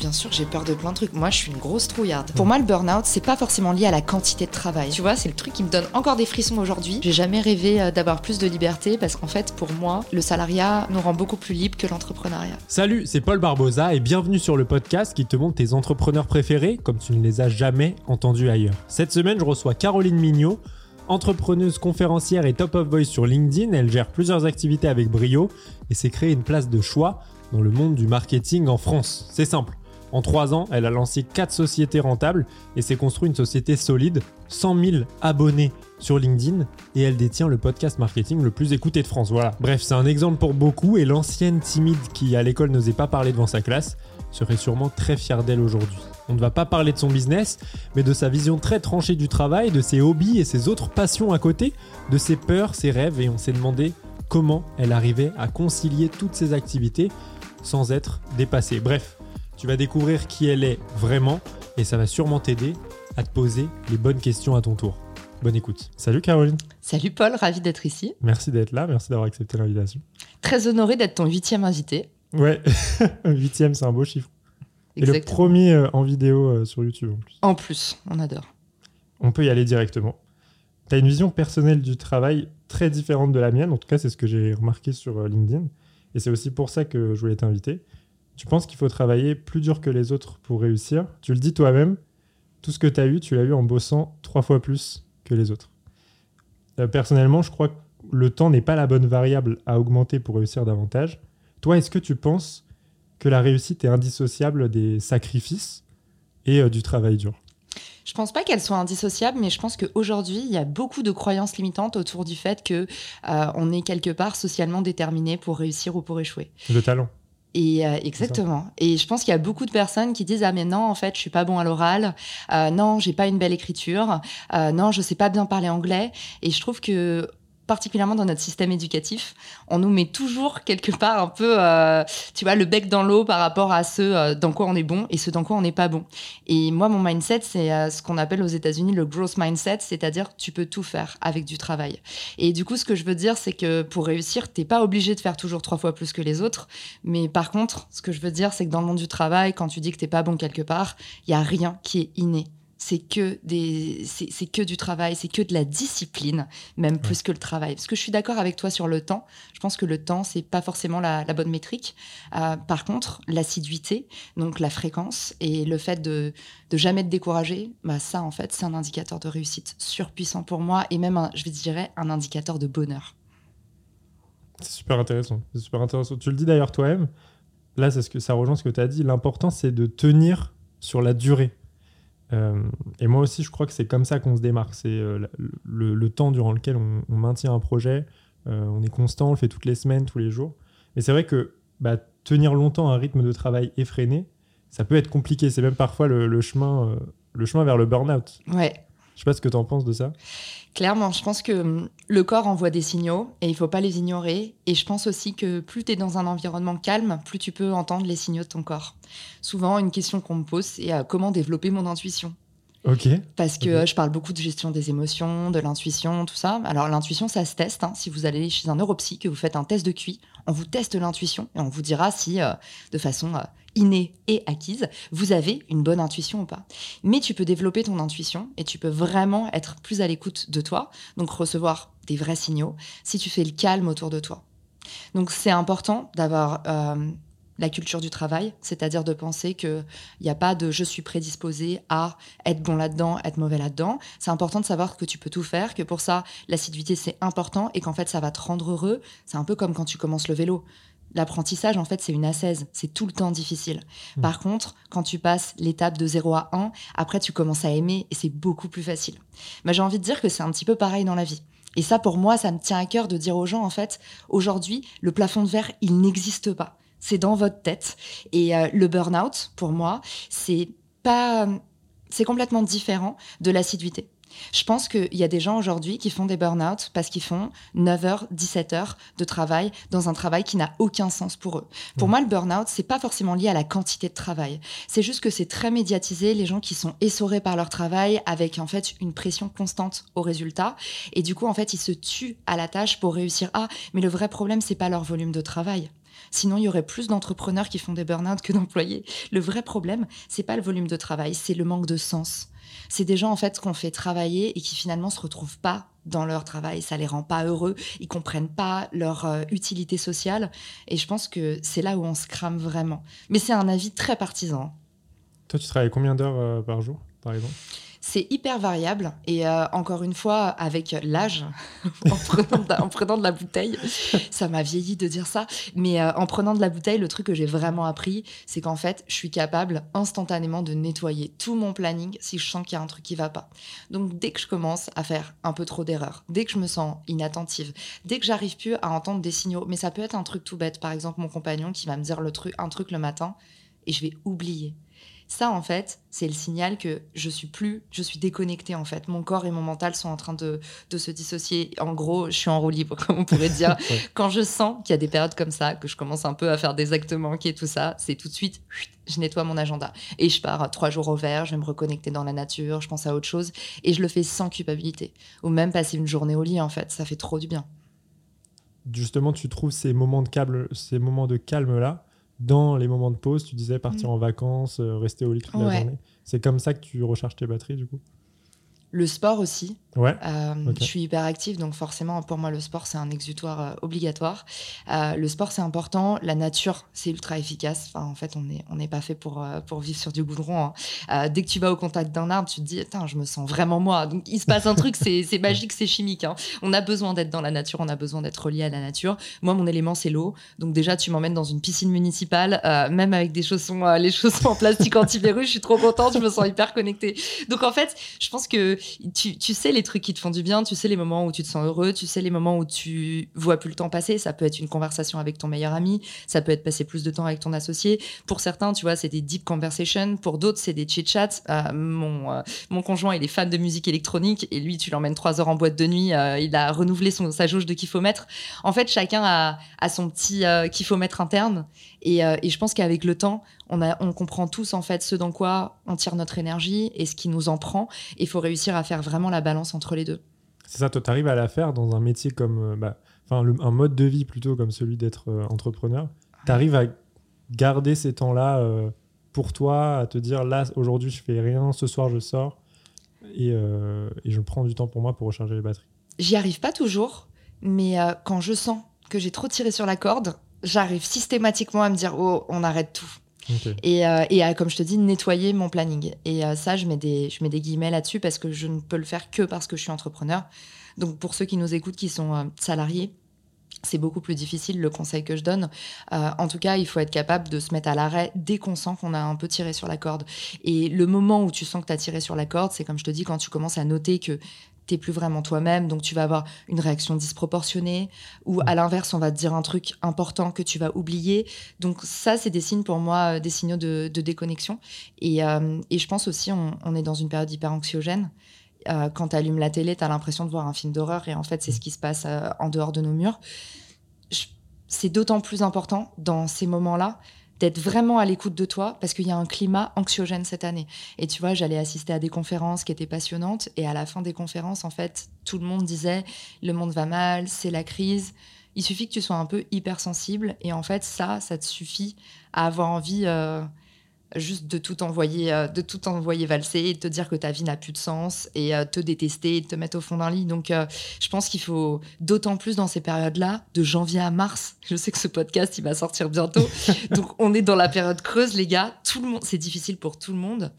Bien sûr, j'ai peur de plein de trucs. Moi, je suis une grosse trouillarde. Pour moi, le burn-out, c'est pas forcément lié à la quantité de travail. Tu vois, c'est le truc qui me donne encore des frissons aujourd'hui. J'ai jamais rêvé euh, d'avoir plus de liberté parce qu'en fait, pour moi, le salariat nous rend beaucoup plus libres que l'entrepreneuriat. Salut, c'est Paul Barbosa et bienvenue sur le podcast qui te montre tes entrepreneurs préférés comme tu ne les as jamais entendus ailleurs. Cette semaine, je reçois Caroline Mignot, entrepreneuse, conférencière et top of voice sur LinkedIn. Elle gère plusieurs activités avec brio et s'est créée une place de choix dans le monde du marketing en France. C'est simple. En trois ans, elle a lancé quatre sociétés rentables et s'est construit une société solide, 100 000 abonnés sur LinkedIn et elle détient le podcast marketing le plus écouté de France. Voilà. Bref, c'est un exemple pour beaucoup et l'ancienne timide qui à l'école n'osait pas parler devant sa classe serait sûrement très fière d'elle aujourd'hui. On ne va pas parler de son business, mais de sa vision très tranchée du travail, de ses hobbies et ses autres passions à côté, de ses peurs, ses rêves et on s'est demandé comment elle arrivait à concilier toutes ces activités sans être dépassée. Bref, tu vas découvrir qui elle est vraiment et ça va sûrement t'aider à te poser les bonnes questions à ton tour. Bonne écoute. Salut Caroline. Salut Paul, ravi d'être ici. Merci d'être là, merci d'avoir accepté l'invitation. Très honoré d'être ton huitième invité. Ouais, huitième, c'est un beau chiffre. Et le premier euh, en vidéo euh, sur YouTube en plus. En plus, on adore. On peut y aller directement. Tu as une vision personnelle du travail très différente de la mienne, en tout cas c'est ce que j'ai remarqué sur euh, LinkedIn. Et c'est aussi pour ça que je voulais t'inviter. Tu penses qu'il faut travailler plus dur que les autres pour réussir Tu le dis toi-même, tout ce que tu as eu, tu l'as eu en bossant trois fois plus que les autres. Euh, personnellement, je crois que le temps n'est pas la bonne variable à augmenter pour réussir davantage. Toi, est-ce que tu penses que la réussite est indissociable des sacrifices et euh, du travail dur? Je pense pas qu'elle soit indissociable, mais je pense qu'aujourd'hui, il y a beaucoup de croyances limitantes autour du fait que euh, on est quelque part socialement déterminé pour réussir ou pour échouer. Le talent Et euh, exactement. Et je pense qu'il y a beaucoup de personnes qui disent ah mais non en fait je suis pas bon à l'oral, euh, non j'ai pas une belle écriture, euh, non je sais pas bien parler anglais. Et je trouve que particulièrement dans notre système éducatif, on nous met toujours quelque part un peu, euh, tu vois, le bec dans l'eau par rapport à ce euh, dans quoi on est bon et ce dans quoi on n'est pas bon. Et moi, mon mindset, c'est euh, ce qu'on appelle aux États-Unis le growth mindset, c'est-à-dire tu peux tout faire avec du travail. Et du coup, ce que je veux dire, c'est que pour réussir, t'es pas obligé de faire toujours trois fois plus que les autres. Mais par contre, ce que je veux dire, c'est que dans le monde du travail, quand tu dis que t'es pas bon quelque part, il y a rien qui est inné. C'est que des, c'est que du travail, c'est que de la discipline, même plus que le travail. Parce que je suis d'accord avec toi sur le temps. Je pense que le temps, c'est pas forcément la, la bonne métrique. Euh, par contre, l'assiduité, donc la fréquence et le fait de, de jamais te décourager, bah ça, en fait, c'est un indicateur de réussite surpuissant pour moi et même, un, je dirais, un indicateur de bonheur. C'est super intéressant. C'est super intéressant. Tu le dis d'ailleurs toi-même. Là, c'est ce que ça rejoint ce que tu as dit. L'important, c'est de tenir sur la durée. Euh, et moi aussi, je crois que c'est comme ça qu'on se démarque. C'est euh, le, temps durant lequel on, maintient un projet. Euh, on est constant, on le fait toutes les semaines, tous les jours. Mais c'est vrai que bah, tenir longtemps un rythme de travail effréné, ça peut être compliqué. C'est même parfois le, le chemin, le chemin vers le burn-out. Ouais, Je sais pas ce que tu en penses de ça. Clairement, je pense que hum, le corps envoie des signaux et il faut pas les ignorer. Et je pense aussi que plus tu es dans un environnement calme, plus tu peux entendre les signaux de ton corps. Souvent, une question qu'on me pose, c'est euh, comment développer mon intuition? Ok. Parce que euh, je parle beaucoup de gestion des émotions, de l'intuition, tout ça. Alors l'intuition, ça se teste. hein. Si vous allez chez un neuropsy, que vous faites un test de QI, on vous teste l'intuition et on vous dira si, euh, de façon euh, innée et acquise, vous avez une bonne intuition ou pas. Mais tu peux développer ton intuition et tu peux vraiment être plus à l'écoute de toi, donc recevoir des vrais signaux, si tu fais le calme autour de toi. Donc c'est important d'avoir euh, la culture du travail, c'est-à-dire de penser qu'il n'y a pas de je suis prédisposé à être bon là-dedans, être mauvais là-dedans. C'est important de savoir que tu peux tout faire, que pour ça, l'assiduité c'est important et qu'en fait ça va te rendre heureux. C'est un peu comme quand tu commences le vélo. L'apprentissage, en fait, c'est une assaise. C'est tout le temps difficile. Mm. Par contre, quand tu passes l'étape de 0 à 1, après, tu commences à aimer et c'est beaucoup plus facile. Mais j'ai envie de dire que c'est un petit peu pareil dans la vie. Et ça, pour moi, ça me tient à cœur de dire aux gens, en fait, aujourd'hui, le plafond de verre, il n'existe pas. C'est dans votre tête. Et euh, le burn-out, pour moi, c'est pas, c'est complètement différent de l'assiduité. Je pense qu'il y a des gens aujourd'hui qui font des burn-out parce qu'ils font 9h, 17h de travail dans un travail qui n'a aucun sens pour eux. Pour moi, le burn-out, c'est pas forcément lié à la quantité de travail. C'est juste que c'est très médiatisé, les gens qui sont essorés par leur travail avec en fait une pression constante au résultat. Et du coup, en fait, ils se tuent à la tâche pour réussir. Ah, mais le vrai problème, c'est pas leur volume de travail. Sinon, il y aurait plus d'entrepreneurs qui font des burn-out que d'employés. Le vrai problème, c'est pas le volume de travail, c'est le manque de sens c'est des gens en fait qu'on fait travailler et qui finalement se retrouvent pas dans leur travail, ça les rend pas heureux, ils comprennent pas leur euh, utilité sociale et je pense que c'est là où on se crame vraiment. Mais c'est un avis très partisan. Toi, tu travailles combien d'heures euh, par jour, par exemple? C'est hyper variable et euh, encore une fois avec l'âge, en, prenant de la, bouteille, ça m'a vieilli de dire ça, mais euh, en prenant de la bouteille, le truc que j'ai vraiment appris, c'est qu'en fait, je suis capable instantanément de nettoyer tout mon planning si je sens qu'il y a un truc qui va pas. Donc dès que je commence à faire un peu trop d'erreurs, dès que je me sens inattentive, dès que j'arrive plus à entendre des signaux, mais ça peut être un truc tout bête, par exemple mon compagnon qui va me dire le truc, un truc le matin et je vais oublier. Ça, en fait, c'est le signal que je suis plus, je suis déconnectée, en fait. Mon corps et mon mental sont en train de, se dissocier. En gros, je suis en roue libre, comme on pourrait dire. Quand je sens qu'il y a des périodes comme ça, que je commence un peu à faire des actes manqués, tout ça, c'est tout de suite, je nettoie mon agenda. Et je pars trois jours au vert, je vais me reconnecter dans la nature, je pense à autre chose. Et je le fais sans culpabilité. Ou même passer une journée au lit, en fait. Ça fait trop du bien. Justement, tu trouves ces moments de calme, ces moments de calme là dans les moments de pause, tu disais partir mm. en vacances, euh, rester au lit toute la journée. C'est comme ça que tu recharges tes batteries, du coup? Le sport aussi. Ouais. Euh, je suis hyper active, donc forcément, pour moi, le sport, c'est un exutoire euh, obligatoire. Euh, le sport, c'est important. La nature, c'est ultra efficace. Enfin, en fait, on n'est on pas fait pour, pour vivre sur du goudron. Hein. dès que tu vas au contact d'un arbre, tu te dis, je me sens vraiment moi. Donc, il se passe un truc, c'est magique, c'est chimique. Hein. On a besoin d'être dans la nature, on a besoin d'être relié à la nature. Moi, mon élément, c'est l'eau. Donc, déjà, tu m'emmènes dans une piscine municipale, même avec des chaussons, les chaussons en plastique anti-virus. Je suis trop contente, je me sens hyper connectée. Donc, en fait, je pense que tu, sais les trucs qui te font du bien, tu sais les moments où tu te sens heureux, tu sais les moments où tu vois plus le temps passer. Ça peut être une conversation avec ton meilleur ami, ça peut être passer plus de temps avec ton associé. Pour certains, tu vois, c'est des deep conversations. Pour d'autres, c'est des chit-chats. Euh, mon, euh, mon conjoint, il est fan de musique électronique et lui, tu l'emmènes trois heures en boîte de nuit. Euh, il a renouvelé son, sa jauge de kiffomètre. En fait, chacun a, a son petit kiffomètre interne. Et, et je pense qu'avec le temps, on, comprend tous en fait ce dans quoi on tire notre énergie et ce qui nous en prend. Il faut réussir à faire vraiment la balance entre les deux. C'est ça, toi, tu arrives à la faire dans un métier comme, euh, bah, enfin, un mode de vie plutôt comme celui d'être euh, entrepreneur. Tu arrives à garder ces temps-là euh, pour toi, à te dire là, aujourd'hui, je fais rien, ce soir, je sors et, et, je prends du temps pour moi pour recharger les batteries. J'y arrive pas toujours, mais quand je sens que j'ai trop tiré sur la corde, j'arrive systématiquement à me dire oh, on arrête tout. Et, euh, et euh, comme je te dis, nettoyer mon planning. Et euh, ça, je mets, des, je mets des guillemets là-dessus parce que je ne peux le faire que parce que je suis entrepreneur. Donc pour ceux qui nous écoutent, qui sont salariés, c'est beaucoup plus difficile le conseil que je donne. en tout cas, il faut être capable de se mettre à l'arrêt dès qu'on sent qu'on a un peu tiré sur la corde. Et le moment où tu sens que tu as tiré sur la corde, c'est comme je te dis, quand tu commences à noter que plus vraiment toi-même, donc tu vas avoir une réaction disproportionnée, ou à l'inverse, on va te dire un truc important que tu vas oublier. Donc ça, c'est des signes pour moi, euh, des signaux de, déconnexion. Euh, et, je pense aussi, on, est dans une période hyper anxiogène. Euh, quand tu allumes la télé, tu as l'impression de voir un film d'horreur, et en fait, c'est ce qui se passe en dehors de nos murs. C'est d'autant plus important dans ces moments-là d'être vraiment à l'écoute de toi parce qu'il y a un climat anxiogène cette année. Et tu vois, j'allais assister à des conférences qui étaient passionnantes et à la fin des conférences, en fait, tout le monde disait le monde va mal, c'est la crise. Il suffit que tu sois un peu hypersensible et en fait, ça, ça te suffit à avoir envie euh, juste de tout envoyer, euh, de tout envoyer valser te dire que ta vie n'a plus de sens et euh, te détester et te mettre au fond d'un lit. Donc, euh, je pense qu'il faut d'autant plus dans ces périodes-là, de janvier à mars. Je sais que ce podcast, il va sortir bientôt. Donc, on est dans la période creuse, les gars. Tout le monde, c'est difficile pour tout le monde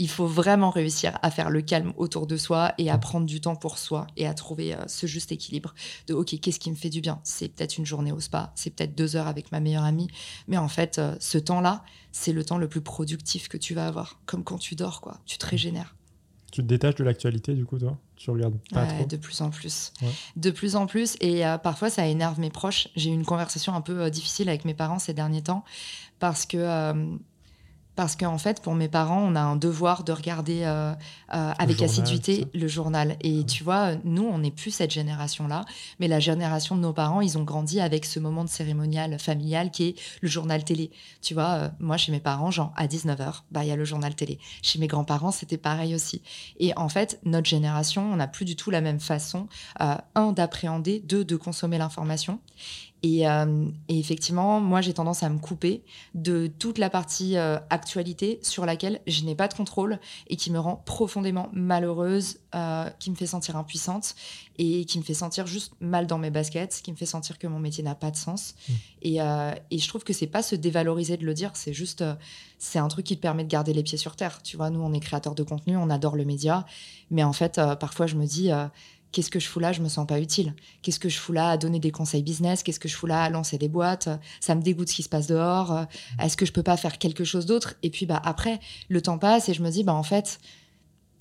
il faut vraiment réussir à faire le calme autour de soi et à prendre du temps pour soi et à trouver euh, ce juste équilibre de ok qu'est-ce qui me fait du bien? C'est peut-être une journée au spa c'est peut-être deux heures avec ma meilleure amie mais en fait euh, ce temps-là c'est le temps le plus productif que tu vas avoir comme quand tu dors quoi tu te régénères Tu te détaches de l'actualité, du coup, toi? Tu regardes pas Ouais, trop? de plus en plus. Ouais. De plus en plus. Et euh, parfois, ça énerve mes proches. J'ai eu une conversation un peu difficile avec mes parents ces derniers temps parce que. Parce qu'en fait, pour mes parents, on a un devoir de regarder euh, euh, avec journal, assiduité le journal. Et tu vois, nous, on n'est plus cette génération-là, mais la génération de nos parents, ils ont grandi avec ce moment de cérémonial familial qui est le journal télé. Tu vois, euh, moi, chez mes parents, genre à 19h, bah, il y a le journal télé. Chez mes grands-parents, c'était pareil aussi. Et en fait, notre génération, on n'a plus du tout la même façon, un, d'appréhender, deux, de consommer l'information. Et, euh, et effectivement, moi, j'ai tendance à me couper de toute la partie euh, actualité sur laquelle je n'ai pas de contrôle et qui me rend profondément malheureuse, euh, qui me fait sentir impuissante et qui me fait sentir juste mal dans mes baskets, qui me fait sentir que mon métier n'a pas de sens. Mmh. Et, et je trouve que c'est pas se dévaloriser de le dire, c'est juste, c'est un truc qui te permet de garder les pieds sur terre. Tu vois, nous, on est créateurs de contenu, on adore le média, mais en fait, parfois, je me dis. Qu'est-ce que je fous là? Je me sens pas utile. Qu'est-ce que je fous là à donner des conseils business? Qu'est-ce que je fous là à lancer des boîtes? Ça me dégoûte ce qui se passe dehors. Euh, Est-ce que je peux pas faire quelque chose d'autre? Et puis bah après, le temps passe et je me dis bah en fait,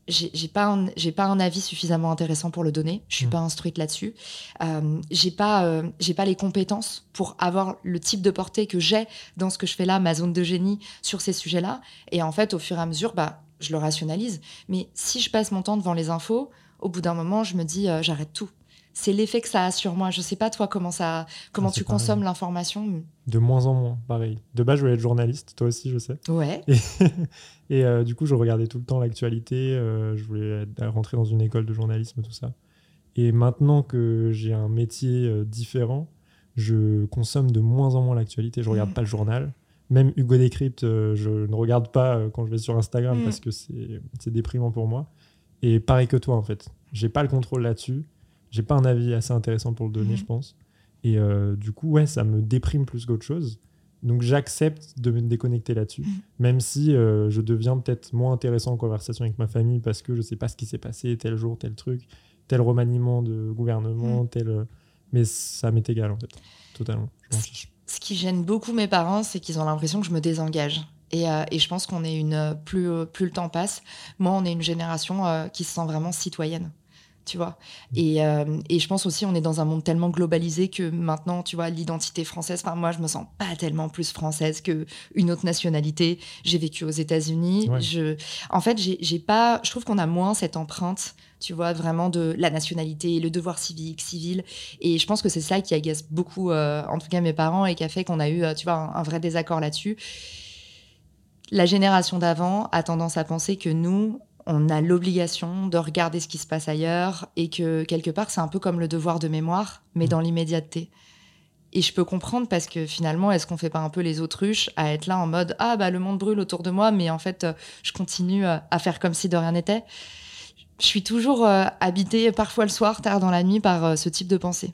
j'ai pas un, j'ai pas un avis suffisamment intéressant pour le donner. Je suis Mm. pas instruite là-dessus. Euh, j'ai pas euh, j'ai pas les compétences pour avoir le type de portée que j'ai dans ce que je fais là, ma zone de génie sur ces sujets-là. Et en fait, au fur et à mesure, bah je le rationalise. Mais si je passe mon temps devant les infos, au bout d'un moment, je me dis euh, j'arrête tout. C'est l'effet que ça a sur moi. Je sais pas toi comment ça comment Ah, tu pareil. consommes l'information. De moins en moins, pareil. De base, je voulais être journaliste, toi aussi, je sais. Ouais. Et, et, euh, du coup, je regardais tout le temps l'actualité. euh, je voulais rentrer dans une école de journalisme, tout ça. Et maintenant que j'ai un métier différent, je consomme de moins en moins l'actualité. Je regarde Mm. pas le journal. Même Hugo Décrypte, je ne regarde pas quand je vais sur Instagram Mm. parce que c'est déprimant pour moi. Et pareil que toi, en fait. J'ai pas le contrôle là-dessus. J'ai pas un avis assez intéressant pour le donner, Mm. je pense. Et euh, du coup, ouais, ça me déprime plus qu'autre chose. Donc j'accepte de me déconnecter là-dessus, Mm. même si euh, je deviens peut-être moins intéressant en conversation avec ma famille parce que je sais pas ce qui s'est passé tel jour, tel truc, tel remaniement de gouvernement, tel. euh, Mais ça m'est égal en fait, totalement. Je m'en fiche. Ce qui gêne beaucoup mes parents, c'est qu'ils ont l'impression que je me désengage. Et, euh, et je pense qu'on est une euh, plus euh, plus le temps passe, moi on est une génération euh, qui se sent vraiment citoyenne, tu vois. Et, euh, et je pense aussi on est dans un monde tellement globalisé que maintenant tu vois l'identité française. Enfin moi je me sens pas tellement plus française que une autre nationalité. J'ai vécu aux États-Unis. Ouais. Je, en fait j'ai pas, je trouve qu'on a moins cette empreinte. Tu vois, vraiment de la nationalité, le devoir civique, civil. Et je pense que c'est ça qui agace beaucoup, euh, en tout cas mes parents, et qui a fait qu'on a eu, euh, tu vois, un, un vrai désaccord là-dessus. La génération d'avant a tendance à penser que nous, on a l'obligation de regarder ce qui se passe ailleurs et que quelque part, c'est un peu comme le devoir de mémoire, mais Mm. dans l'immédiateté. Et je peux comprendre parce que finalement, est-ce qu'on fait pas un peu les autruches à être là en mode ah bah le monde brûle autour de moi, mais en fait, euh, je continue euh, à faire comme si de rien n'était. Je suis toujours euh, habitée parfois le soir, tard dans la nuit, par euh, ce type de pensée.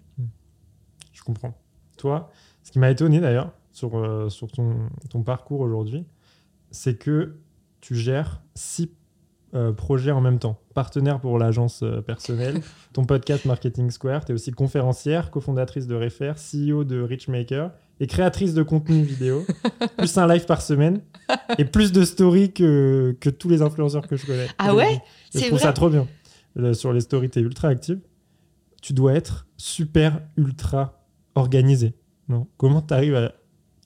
Je comprends. Toi, ce qui m'a étonné d'ailleurs sur, euh, sur ton, ton parcours aujourd'hui, c'est que tu gères six euh, projets en même temps. Partenaire pour l'agence euh, personnelle, ton podcast Marketing Square, tu es aussi conférencière, cofondatrice de Refer, CEO de Richmaker et créatrice de contenu vidéo, plus un live par semaine et plus de stories que, que tous les influenceurs que je connais. Ah ouais? Je trouve vrai? ça trop bien. Euh, sur les stories, tu es ultra active. Tu dois être super ultra organisé. Non? Comment tu arrives à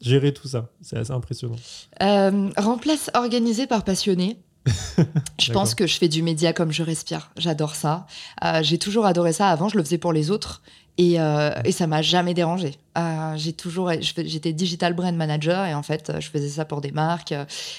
gérer tout ça C'est assez impressionnant. Euh, remplace organisé par passionné. je pense que je fais du média comme je respire. J'adore ça. Euh, j'ai toujours adoré ça. Avant, je le faisais pour les autres. Et, euh, et ça m'a jamais dérangé. Euh, j'ai toujours, j'étais digital brand manager et en fait, je faisais ça pour des marques.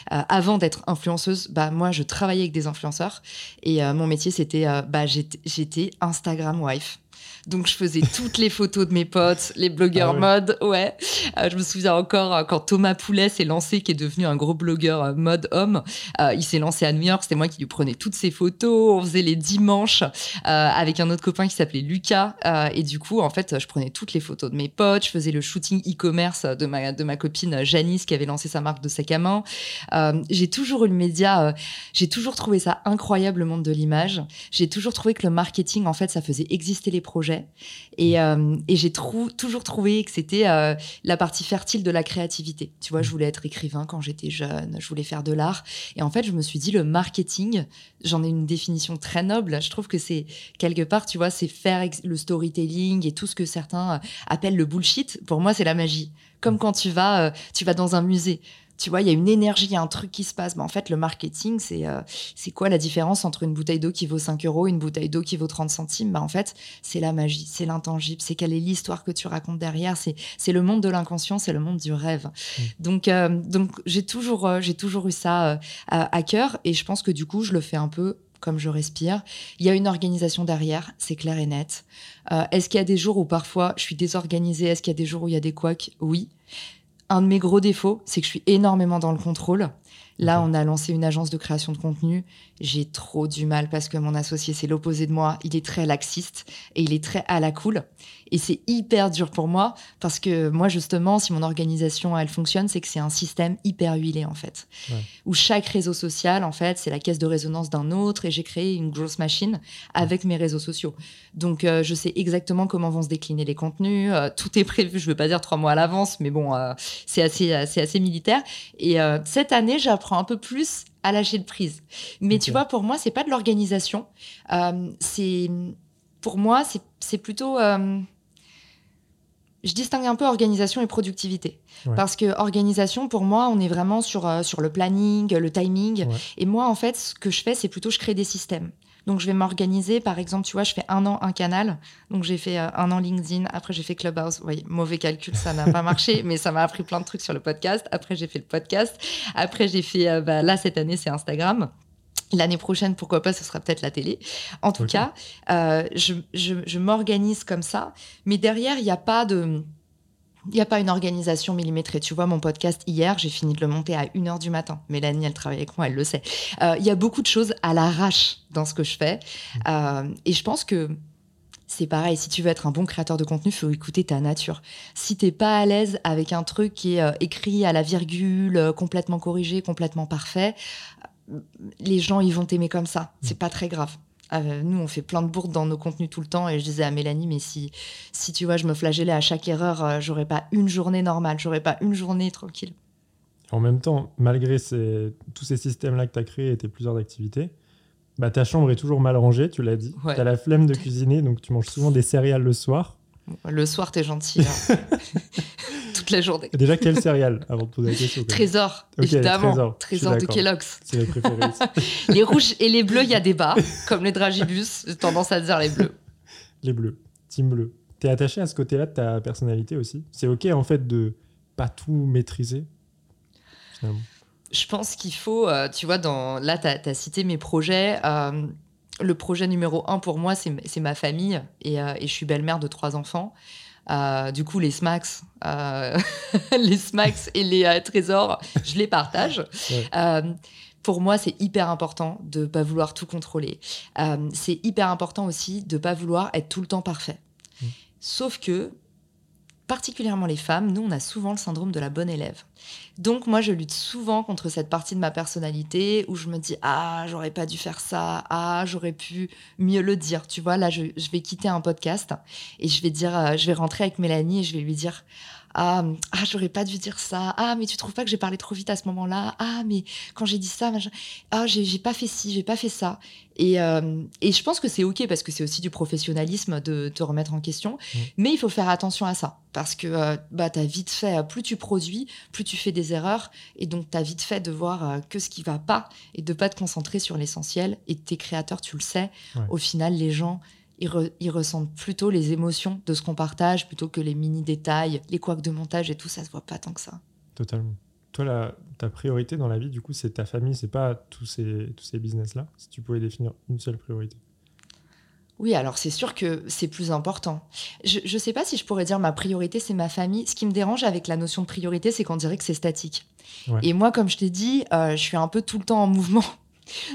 Avant d'être influenceuse, bah moi, je travaillais avec des influenceurs et mon métier c'était, bah j'étais Instagram wife. Donc je faisais toutes les photos de mes potes, les blogueurs Ah mode, ouais. Euh, je me souviens encore euh, quand Thomas Poulet s'est lancé, qui est devenu un gros blogueur euh, mode homme. Euh, il s'est lancé à New York, c'était moi qui lui prenais toutes ses photos. On faisait les dimanches euh, avec un autre copain qui s'appelait Lucas. Et du coup, en fait, je prenais toutes les photos de mes potes. Je faisais le shooting e-commerce de ma, de ma copine Janice qui avait lancé sa marque de sac à main. J'ai toujours eu le média, j'ai toujours trouvé ça incroyable le monde de l'image. J'ai toujours trouvé que le marketing, en fait, ça faisait exister les projet. Et, j'ai toujours trouvé que c'était la partie fertile de la créativité. Tu vois, je voulais être écrivain quand j'étais jeune, je voulais faire de l'art. Et en fait, je me suis dit, le marketing, j'en ai une définition très noble. Je trouve que c'est quelque part, tu vois, c'est faire le storytelling et tout ce que certains appellent le bullshit. Pour moi, c'est la magie. Comme quand tu vas, tu vas dans un musée tu vois, il y a une énergie, il y a un truc qui se passe. Mais en fait, le marketing, c'est euh, c'est quoi la différence entre une bouteille d'eau qui vaut 5 euros et une bouteille d'eau qui vaut 30 centimes? Bah, En fait, c'est la magie, c'est l'intangible, c'est quelle est l'histoire que tu racontes derrière. C'est le monde de l'inconscient, c'est le monde du rêve. Mmh. Donc, euh, donc j'ai toujours, euh, j'ai toujours eu ça à, à cœur et je pense que du coup, je le fais un peu comme je respire. Il y a une organisation derrière, c'est clair et net. Est-ce qu'il y a des jours où parfois je suis désorganisée? Est-ce qu'il y a des jours où il y a des couacs? Oui. Un de mes gros défauts, c'est que je suis énormément dans le contrôle. Là, on a lancé une agence de création de contenu. J'ai trop du mal parce que mon associé, c'est l'opposé de moi. Il est très laxiste et il est très à la cool. Et c'est hyper dur pour moi parce que moi, justement, si mon organisation, elle fonctionne, c'est que c'est un système hyper huilé, en fait. Où chaque réseau social, en fait, c'est la caisse de résonance d'un autre et j'ai créé une grosse machine avec mes réseaux sociaux. Donc, euh, je sais exactement comment vont se décliner les contenus. Euh, tout est prévu, je ne veux pas dire trois mois à l'avance, mais bon, euh, c'est assez, assez militaire. Et cette année, j'apprends un peu plus à lâcher de prise. Mais tu vois, pour moi, c'est pas de l'organisation. c'est pour moi, c'est plutôt je distingue un peu organisation et productivité. Parce que organisation, pour moi, on est vraiment sur, euh, sur le planning, le timing. Et moi, en fait, ce que je fais, c'est plutôt je crée des systèmes. Donc, je vais m'organiser. Par exemple, tu vois, je fais un an un canal. Donc, j'ai fait euh, un an LinkedIn. Après, j'ai fait Clubhouse. Oui, mauvais calcul, ça n'a pas marché, mais ça m'a appris plein de trucs sur le podcast. Après, j'ai fait le podcast. Après, j'ai fait, euh, bah, là, cette année, c'est Instagram. L'année prochaine, pourquoi pas, ce sera peut-être la télé. En tout cas, euh, je, je, m'organise comme ça. Mais derrière, il n'y a pas de... Il n'y a pas une organisation millimétrée. Tu vois, mon podcast hier, j'ai fini de le monter à 1h du matin. Mélanie, elle travaille avec moi, elle le sait. Euh, il y a beaucoup de choses à l'arrache dans ce que je fais. Euh, et je pense que c'est pareil, si tu veux être un bon créateur de contenu, il faut écouter ta nature. Si tu n'es pas à l'aise avec un truc qui est écrit à la virgule, complètement corrigé, complètement parfait, les gens, ils vont t'aimer comme ça. C'est pas très grave. Euh, nous, on fait plein de bourdes dans nos contenus tout le temps. Et je disais à Mélanie, mais si, si tu vois, je me flagellais à chaque erreur, euh, j'aurais pas une journée normale, j'aurais pas une journée tranquille. En même temps, malgré tous ces systèmes-là que tu as créés et tes plusieurs activités, bah, ta chambre est toujours mal rangée, tu l'as dit. Tu as la flemme de cuisiner, donc tu manges souvent des céréales le soir. Le soir, t'es gentil. Hein. la journée. Déjà, quel céréale avant de poser la question Trésor, évidemment. Trésor, de Kellogg's. C'est les rouges et les bleus, il y a débat. Comme les dragibus, j'ai tendance à dire les bleus. Les bleus, team bleu. T'es attaché à ce côté-là de ta personnalité aussi? C'est ok en fait de pas tout maîtriser Je pense qu'il faut, euh, tu vois, dans, là, tu as, cité mes projets. Euh, le projet numéro un pour moi, c'est ma famille. Et, euh, et je suis belle-mère de trois enfants. Euh, du coup, les smacks, euh, les smacks et les euh, trésors, je les partage. pour moi, c'est hyper important de ne pas vouloir tout contrôler. c'est hyper important aussi de ne pas vouloir être tout le temps parfait. Mmh. Sauf que particulièrement les femmes, nous, on a souvent le syndrome de la bonne élève. Donc, moi, je lutte souvent contre cette partie de ma personnalité où je me dis Ah, j'aurais pas dû faire ça. Ah, j'aurais pu mieux le dire. Tu vois, là, je, vais quitter un podcast et je vais dire, euh, je vais rentrer avec Mélanie et je vais lui dire ah, ah j'aurais pas dû dire ça. Ah, mais tu trouves pas que j'ai parlé trop vite à ce moment-là? Ah, mais quand j'ai dit ça, ah, j'ai pas fait ci, j'ai pas fait ça. Et, euh, et je pense que c'est ok parce que c'est aussi du professionnalisme de te remettre en question. Mmh. Mais il faut faire attention à ça parce que euh, bah, tu as vite fait, plus tu produis, plus tu fais des erreurs. Et donc, tu as vite fait de voir euh, que ce qui va pas et de pas te concentrer sur l'essentiel. Et tes créateurs, tu le sais, au final, les gens ils, ressentent plutôt les émotions de ce qu'on partage plutôt que les mini détails, les couacs de montage et tout, ça se voit pas tant que ça. Totalement. Toi, la, ta priorité dans la vie, du coup, c'est ta famille, c'est pas tous ces, tous ces business-là. Si tu pouvais définir une seule priorité? Oui, alors c'est sûr que c'est plus important. Je ne sais pas si je pourrais dire ma priorité, c'est ma famille. Ce qui me dérange avec la notion de priorité, c'est qu'on dirait que c'est statique. Et moi, comme je t'ai dit, euh, je suis un peu tout le temps en mouvement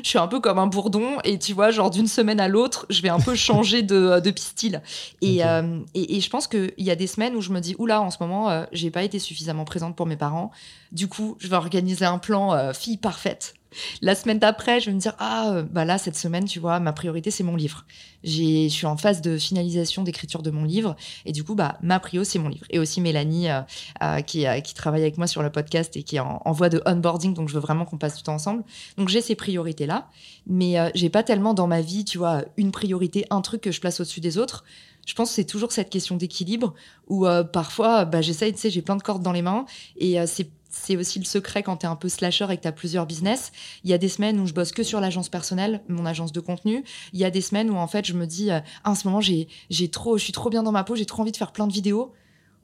je suis un peu comme un bourdon et tu vois, genre d'une semaine à l'autre, je vais un peu changer de, de pistil. Euh, et, et, je pense qu'il y a des semaines où je me dis, oula, en ce moment, euh, j'ai pas été suffisamment présente pour mes parents. Du coup, je vais organiser un plan euh, fille parfaite. La semaine d'après, je vais me dire ah euh, bah là cette semaine, tu vois, ma priorité c'est mon livre. J'ai, je suis en phase de finalisation d'écriture de mon livre et du coup bah ma prio c'est mon livre. Et aussi Mélanie euh, euh, qui qui travaille avec moi sur le podcast et qui est en, voie de onboarding, donc je veux vraiment qu'on passe tout temps ensemble. Donc j'ai ces priorités là, mais j'ai pas tellement dans ma vie, tu vois, une priorité, un truc que je place au-dessus des autres je pense que c'est toujours cette question d'équilibre où parfois bah, j'essaye, tu sais, j'ai plein de cordes dans les mains et c'est c'est aussi le secret quand tu es un peu slasher et que tu as plusieurs business. Il y a des semaines où je bosse que sur l'agence personnelle, mon agence de contenu. Il y a des semaines où en fait je me dis ah, en ce moment j'ai j'ai trop je suis trop bien dans ma peau, j'ai trop envie de faire plein de vidéos.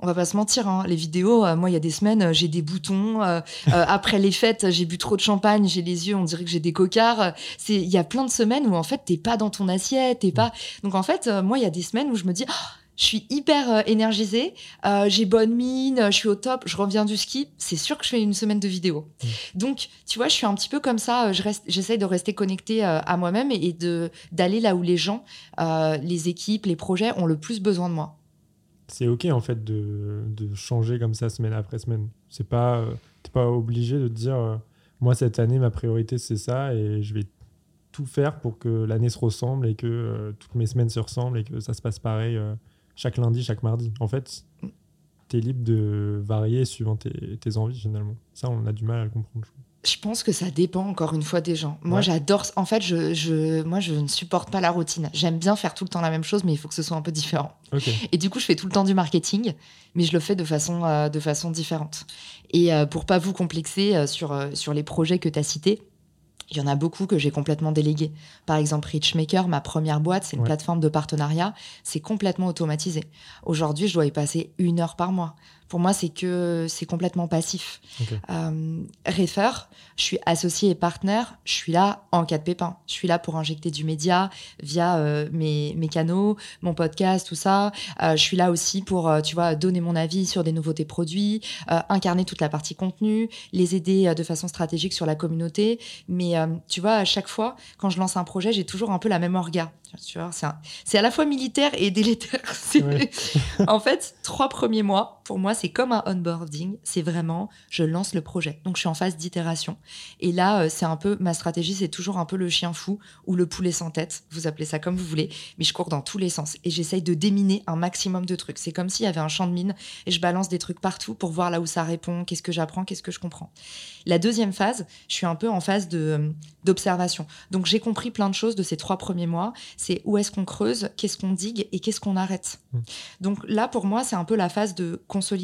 On va pas se mentir, hein. les vidéos, euh, moi, il y a des semaines, euh, j'ai des boutons. Euh, après les fêtes, j'ai bu trop de champagne, j'ai les yeux, on dirait que j'ai des cocards. C'est, il y a plein de semaines où en fait, t'es pas dans ton assiette, t'es pas. Donc en fait, moi, il y a des semaines où je me dis, ah, je suis hyper euh, énergisée, euh, j'ai bonne mine, je suis au top, je reviens du ski, c'est sûr que je fais une semaine de vidéo. Mmh. Donc, tu vois, je suis un petit peu comme ça, euh, je reste, j'essaye de rester connectée à moi-même et, de d'aller là où les gens, les équipes, les projets ont le plus besoin de moi. C'est ok en fait de, de, changer comme ça semaine après semaine. C'est pas, t'es pas obligé de te dire, moi cette année ma priorité c'est ça et je vais tout faire pour que l'année se ressemble et que toutes mes semaines se ressemblent et que ça se passe pareil chaque lundi, chaque mardi. En fait, tu es libre de varier suivant tes, envies finalement. Ça, on a du mal à le comprendre. Je pense que ça dépend encore une fois des gens. Moi, j'adore. En fait, je, je, moi, je ne supporte pas la routine. J'aime bien faire tout le temps la même chose, mais il faut que ce soit un peu différent. Et du coup, je fais tout le temps du marketing, mais je le fais de façon, euh, de façon différente. Et euh, pour pas vous complexer euh, sur, sur les projets que tu as cités, il y en a beaucoup que j'ai complètement délégués. Par exemple, Richmaker, ma première boîte, c'est une plateforme de partenariat, c'est complètement automatisé. Aujourd'hui, je dois y passer une heure par mois. Pour moi, c'est que c'est complètement passif. Euh, Refer, je suis associé et partenaire. Je suis là en cas de pépin. Je suis là pour injecter du média via euh, mes, mes, canaux, mon podcast, tout ça. Euh, je suis là aussi pour, tu vois, donner mon avis sur des nouveautés produits, incarner toute la partie contenu, les aider de façon stratégique sur la communauté. Mais tu vois, à chaque fois, quand je lance un projet, j'ai toujours un peu la même orga. C'est à la fois militaire et délétère. en fait, trois premiers mois, pour moi, c'est comme un onboarding. C'est vraiment, je lance le projet. Donc, je suis en phase d'itération. Et là, euh, c'est un peu, ma stratégie, c'est toujours un peu le chien fou ou le poulet sans tête. Vous appelez ça comme vous voulez. Mais je cours dans tous les sens. Et j'essaye de déminer un maximum de trucs. C'est comme s'il y avait un champ de mine et je balance des trucs partout pour voir là où ça répond, qu'est-ce que j'apprends, qu'est-ce que je comprends. La deuxième phase, je suis un peu en phase de d'observation. Donc, j'ai compris plein de choses de ces trois premiers mois c'est où est-ce qu'on creuse, qu'est-ce qu'on digue et qu'est-ce qu'on arrête. Mmh. Donc là, pour moi, c'est un peu la phase de consolidation.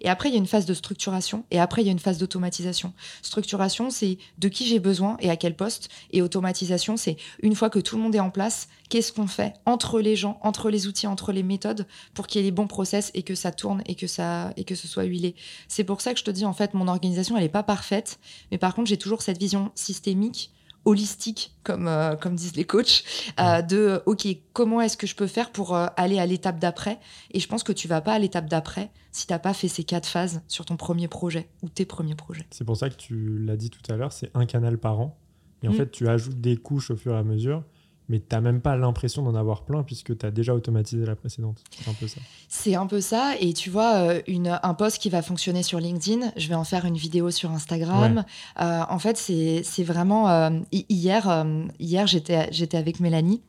Et après, il y a une phase de structuration et après, il y a une phase d'automatisation. Structuration, c'est de qui j'ai besoin et à quel poste. Et automatisation, c'est une fois que tout le monde est en place, qu'est-ce qu'on fait entre les gens, entre les outils, entre les méthodes pour qu'il y ait les bons process et que ça tourne et que, ça, et que ce soit huilé. C'est pour ça que je te dis, en fait, mon organisation, elle n'est pas parfaite. Mais par contre, j'ai toujours cette vision systémique holistique, comme, euh, comme disent les coachs, euh, de OK, comment est-ce que je peux faire pour euh, aller à l'étape d'après? Et je pense que tu vas pas à l'étape d'après si tu n'as pas fait ces quatre phases sur ton premier projet ou tes premiers projets. C'est pour ça que tu l'as dit tout à l'heure, c'est un canal par an. Et en mm. fait, tu ajoutes des couches au fur et à mesure mais tu n'as même pas l'impression d'en avoir plein puisque tu as déjà automatisé la précédente. C'est un peu ça. C'est un peu ça. Et tu vois, euh, une, un post qui va fonctionner sur LinkedIn, je vais en faire une vidéo sur Instagram. Euh, en fait, c'est vraiment... Euh, hier, hier j'étais avec Mélanie.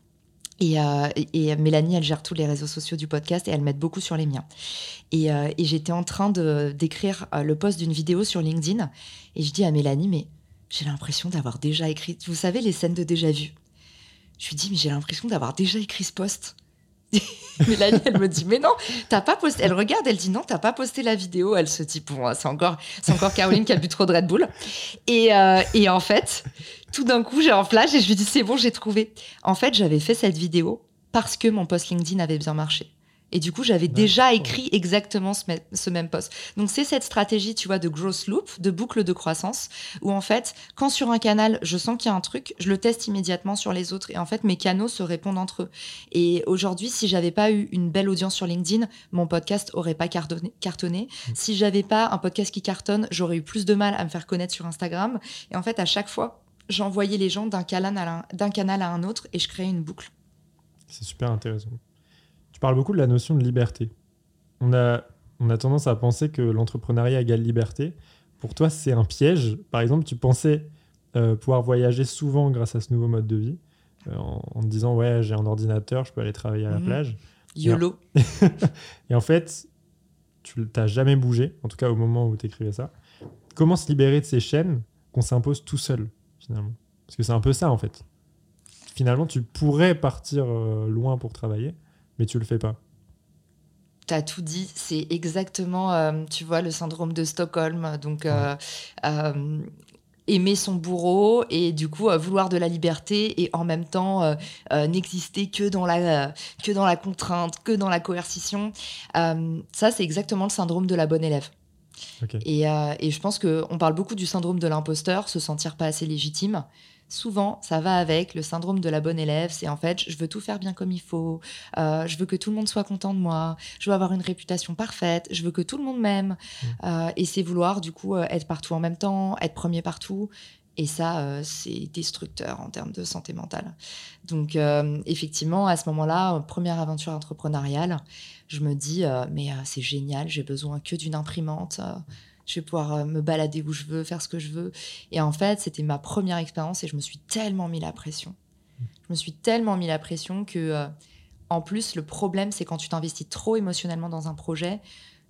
Et, et, Mélanie, elle gère tous les réseaux sociaux du podcast et elle m'aide beaucoup sur les miens. Et, et j'étais en train d'écrire le post d'une vidéo sur LinkedIn et je dis à Mélanie, mais j'ai l'impression d'avoir déjà écrit, vous savez, les scènes de déjà vu. Je lui dis, mais j'ai l'impression d'avoir déjà écrit ce post. Mélanie, elle me dit, mais non, t'as pas posté. Elle regarde, elle dit, non, t'as pas posté la vidéo. Elle se dit, bon, c'est encore, c'est encore Caroline qui a bu trop de Red Bull. Et, euh, et en fait, tout d'un coup, j'ai un flash et je lui dis, c'est bon, j'ai trouvé. En fait, j'avais fait cette vidéo parce que mon post LinkedIn avait bien marché. Et du coup, j'avais déjà écrit exactement ce, même post. Donc, c'est cette stratégie, tu vois, de growth loop, de boucle de croissance, où en fait, quand sur un canal, je sens qu'il y a un truc, je le teste immédiatement sur les autres. Et en fait, mes canaux se répondent entre eux. Et aujourd'hui, si j'avais pas eu une belle audience sur LinkedIn, mon podcast aurait pas cartonné. cartonné. Mm. Si j'avais pas un podcast qui cartonne, j'aurais eu plus de mal à me faire connaître sur Instagram. Et en fait, à chaque fois, j'envoyais les gens d'un canal, canal à un autre et je créais une boucle. C'est super intéressant. Tu parles beaucoup de la notion de liberté. On a, on a tendance à penser que l'entrepreneuriat égale liberté. Pour toi, c'est un piège. Par exemple, tu pensais euh, pouvoir voyager souvent grâce à ce nouveau mode de vie, euh, en, en te disant ouais j'ai un ordinateur, je peux aller travailler à la Mhm. plage. YOLO. Et en fait, tu t'as jamais bougé, en tout cas au moment où tu écrivais ça. Comment se libérer de ces chaînes qu'on s'impose tout seul, finalement? Parce que c'est un peu ça, en fait. Finalement, tu pourrais partir euh, loin pour travailler, mais tu le fais pas. T'as tout dit, c'est exactement, euh, tu vois, le syndrome de Stockholm. Donc, euh, euh, aimer son bourreau et du coup euh, vouloir de la liberté et en même temps euh, euh, n'exister que dans la que dans la contrainte, que dans la coercition. Ça, c'est exactement le syndrome de la bonne élève. Et, et je pense qu'on parle beaucoup du syndrome de l'imposteur, se sentir pas assez légitime. Souvent, ça va avec le syndrome de la bonne élève. C'est en fait, je veux tout faire bien comme il faut. euh, je veux que tout le monde soit content de moi. Je veux avoir une réputation parfaite. Je veux que tout le monde m'aime. Euh, et c'est vouloir, du coup, euh, être partout en même temps, être premier partout. Et ça, euh, c'est destructeur en termes de santé mentale. Donc, euh, effectivement, à ce moment-là, première aventure entrepreneuriale, je me dis, euh, mais c'est génial, j'ai besoin que d'une imprimante. Je vais pouvoir euh, me balader où je veux, faire ce que je veux. Et en fait, c'était ma première expérience et je me suis tellement mis la pression. Je me suis tellement mis la pression que, euh, en plus, le problème, c'est quand tu t'investis trop émotionnellement dans un projet,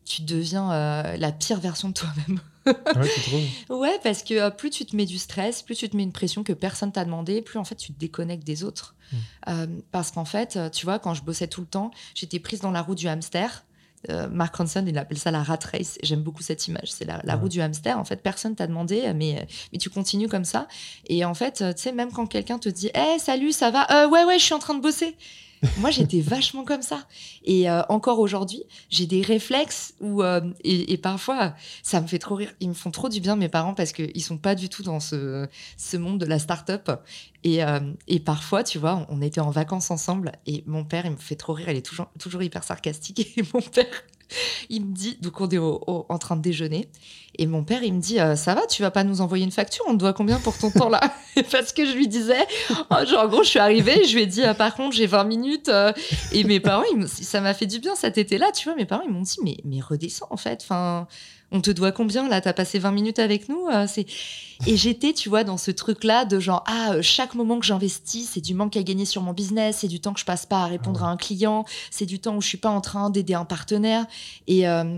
tu deviens euh, la pire version de toi-même. Ah ouais, tu trouves? Ouais, parce que euh, plus tu te mets du stress, plus tu te mets une pression que personne t'a demandé, plus en fait tu te déconnectes des autres. Mm. Euh, parce qu'en fait, tu vois, quand je bossais tout le temps, j'étais prise dans la roue du hamster. Euh, Mark Ronson, il appelle ça la rat race. J'aime beaucoup cette image. C'est la, la Ouais. roue du hamster. En fait, personne t'a demandé, euh, mais, euh, mais tu continues comme ça. Et en fait, tu sais, même quand quelqu'un te dit Hey, salut, ça va? Euh, Ouais, ouais, je suis en train de bosser. Moi, j'étais vachement comme ça. Et euh, encore aujourd'hui, j'ai des réflexes où, euh, et, et parfois, ça me fait trop rire. Ils me font trop du bien, mes parents, parce qu'ils sont pas du tout dans ce, ce monde de la start-up. Et, euh, et parfois, tu vois, on était en vacances ensemble et mon père, il me fait trop rire. Il est toujours, toujours hyper sarcastique. Et mon père, il me dit, donc on est au- en train de déjeuner. Et mon père, il me dit, euh, ça va, tu vas pas nous envoyer une facture? On te doit combien pour ton temps là Parce que je lui disais, oh, genre, en gros, je suis arrivée, je lui ai dit, ah, par contre, j'ai 20 minutes. euh, et mes parents, ils ça m'a fait du bien cet été-là, tu vois. Mes parents, ils m'ont dit, mais, mais redescends en fait. Enfin, on te doit combien là T'as passé 20 minutes avec nous euh, c'est... Et j'étais, tu vois, dans ce truc-là de genre, ah, euh, chaque moment que j'investis, c'est du manque à gagner sur mon business, c'est du temps que je passe pas à répondre Ah à un client, c'est du temps où je suis pas en train d'aider un partenaire. Et, euh,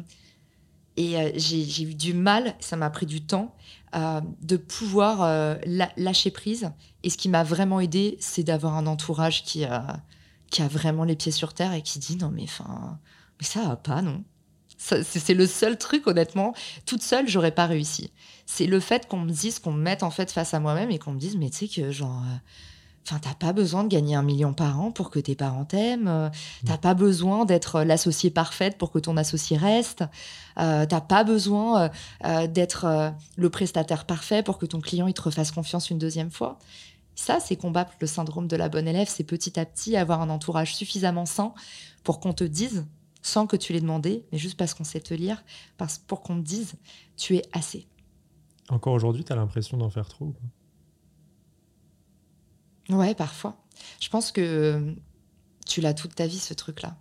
euh, j'ai eu du mal, ça m'a pris du temps, euh, de pouvoir euh, lâcher prise. Et ce qui m'a vraiment aidé, c'est d'avoir un entourage qui, euh, qui a vraiment les pieds sur terre et qui dit, non, mais enfin, mais ça va pas, non c'est, le seul truc, honnêtement. Toute seule, j'aurais pas réussi. C'est le fait qu'on me dise, qu'on me mette en fait face à moi-même et qu'on me dise, mais tu sais que genre, enfin, t'as pas besoin de gagner un million par an pour que tes parents t'aiment. euh, T'as pas besoin d'être l'associé parfaite pour que ton associé reste. Euh, t'as pas besoin euh, euh, d'être euh, le prestataire parfait pour que ton client il te refasse confiance une deuxième fois. Ça, c'est combattre le syndrome de la bonne élève. C'est petit à petit avoir un entourage suffisamment sain pour qu'on te dise, sans que tu l'aies demandé, mais juste parce qu'on sait te lire, parce, pour qu'on te dise, tu es assez. Encore aujourd'hui, tu as l'impression d'en faire trop Ouais, parfois. Je pense que euh, tu l'as toute ta vie, ce truc-là.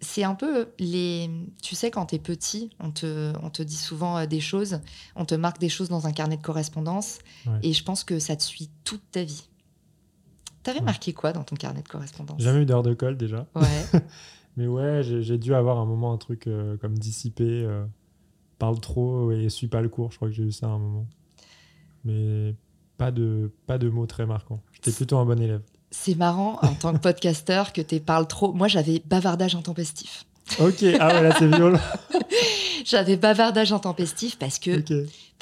C'est un peu les. Tu sais, quand t'es petit, on te, on te dit souvent euh, des choses, on te marque des choses dans un carnet de correspondance, Ouais. et je pense que ça te suit toute ta vie. T'avais Ouais. marqué quoi dans ton carnet de correspondance? Jamais eu d'heure de colle déjà. Ouais. Mais ouais, j'ai j'ai dû avoir un moment un truc euh, comme dissipé, euh, parle trop et suis pas le cours. Je crois que j'ai eu ça à un moment. Mais pas de, pas de mots très marquants. J'étais plutôt un bon élève. C'est marrant en tant que podcasteur que tu parles trop. Moi, j'avais bavardage intempestif. Ok, ah ouais, là c'est violent. J'avais bavardage intempestif parce que.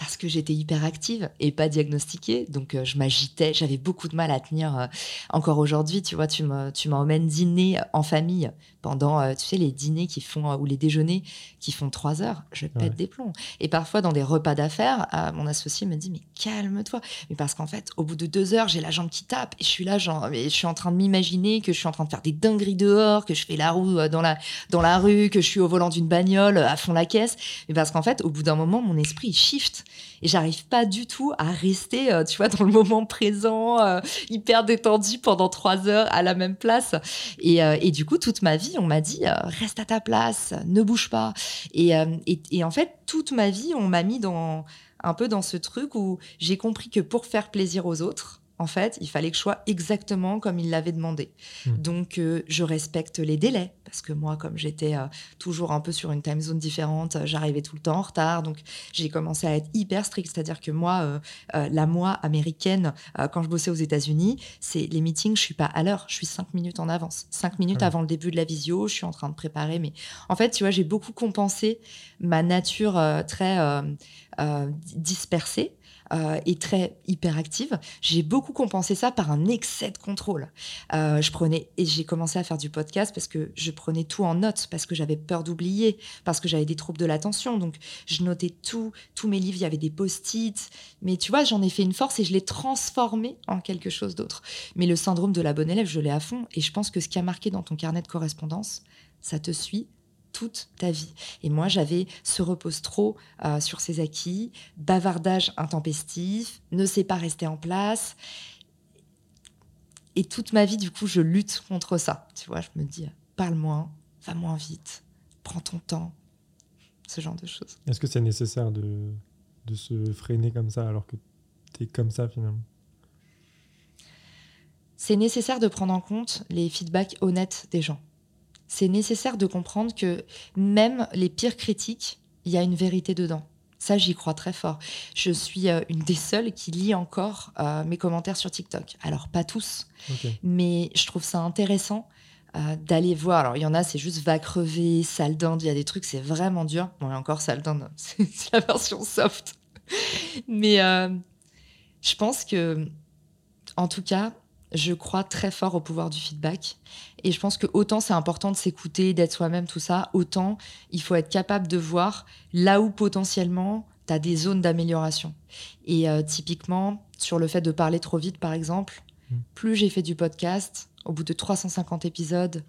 Parce que j'étais hyper active et pas diagnostiquée. Donc, euh, je m'agitais. J'avais beaucoup de mal à tenir. euh, encore aujourd'hui, tu vois, tu me- tu m'emmènes dîner en famille pendant, euh, tu sais, les dîners qui font, ou les déjeuners qui font trois heures. Je pète Ouais. des plombs. Et parfois, dans des repas d'affaires, mon associé me dit, mais calme-toi. Mais parce qu'en fait, au bout de deux heures, j'ai la jambe qui tape et je suis là, genre, mais je suis en train de m'imaginer que je suis en train de faire des dingueries dehors, que je fais la roue dans la, dans la rue, que je suis au volant d'une bagnole à fond la caisse. Mais parce qu'en fait, au bout d'un moment, mon esprit, il shift. Et j'arrive pas du tout à rester, euh, tu vois, dans le moment présent, euh, hyper détendu pendant trois heures à la même place. Et, euh, et du coup, toute ma vie, on m'a dit, reste à ta place, ne bouge pas. Et, et, et en fait, toute ma vie, on m'a mis dans, un peu dans ce truc où j'ai compris que pour faire plaisir aux autres, en fait, il fallait que je sois exactement comme il l'avait demandé. Hmm. Donc, euh, je respecte les délais, parce que moi, comme j'étais euh, toujours un peu sur une time zone différente, euh, j'arrivais tout le temps en retard. Donc, j'ai commencé à être hyper strict. C'est-à-dire que moi, la moi américaine, quand je bossais aux États-Unis, c'est les meetings, je suis pas à l'heure, je suis cinq minutes en avance. Cinq minutes ah avant le début de la visio, je suis en train de préparer. Mais en fait, tu vois, j'ai beaucoup compensé ma nature très dispersée euh, et très hyperactive, j'ai beaucoup compensé ça par un excès de contrôle. Euh, je prenais et j'ai commencé à faire du podcast parce que je prenais tout en notes parce que j'avais peur d'oublier, parce que j'avais des troubles de l'attention. Donc je notais tout, tous mes livres, il y avait des post-it. Mais tu vois, j'en ai fait une force et je l'ai transformé en quelque chose d'autre. Mais le syndrome de la bonne élève, je l'ai à fond et je pense que ce qui a marqué dans ton carnet de correspondance, ça te suit toute ta vie. Et moi, j'avais ce repose trop euh, sur ses acquis, bavardage intempestif, ne sait pas rester en place. Et toute ma vie, du coup, je lutte contre ça. Tu vois, je me dis, parle moins, va moins vite, prends ton temps, ce genre de choses. Est-ce que c'est nécessaire de, de se freiner comme ça alors que tu es comme ça finalement? C'est nécessaire de prendre en compte les feedbacks honnêtes des gens c'est nécessaire de comprendre que même les pires critiques, il y a une vérité dedans. Ça, j'y crois très fort. Je suis euh, une des seules qui lit encore euh, mes commentaires sur TikTok. Alors, pas tous, mais je trouve ça intéressant euh, d'aller voir. Alors, il y en a, c'est juste va crever, sale Il y a des trucs, c'est vraiment dur. Bon, et encore sale c'est la version soft. mais je pense que, en tout cas, je crois très fort au pouvoir du feedback. Et je pense que autant c'est important de s'écouter, d'être soi-même, tout ça, autant il faut être capable de voir là où potentiellement tu as des zones d'amélioration. Et euh, typiquement, sur le fait de parler trop vite, par exemple, mm. plus j'ai fait du podcast, au bout de 350 épisodes,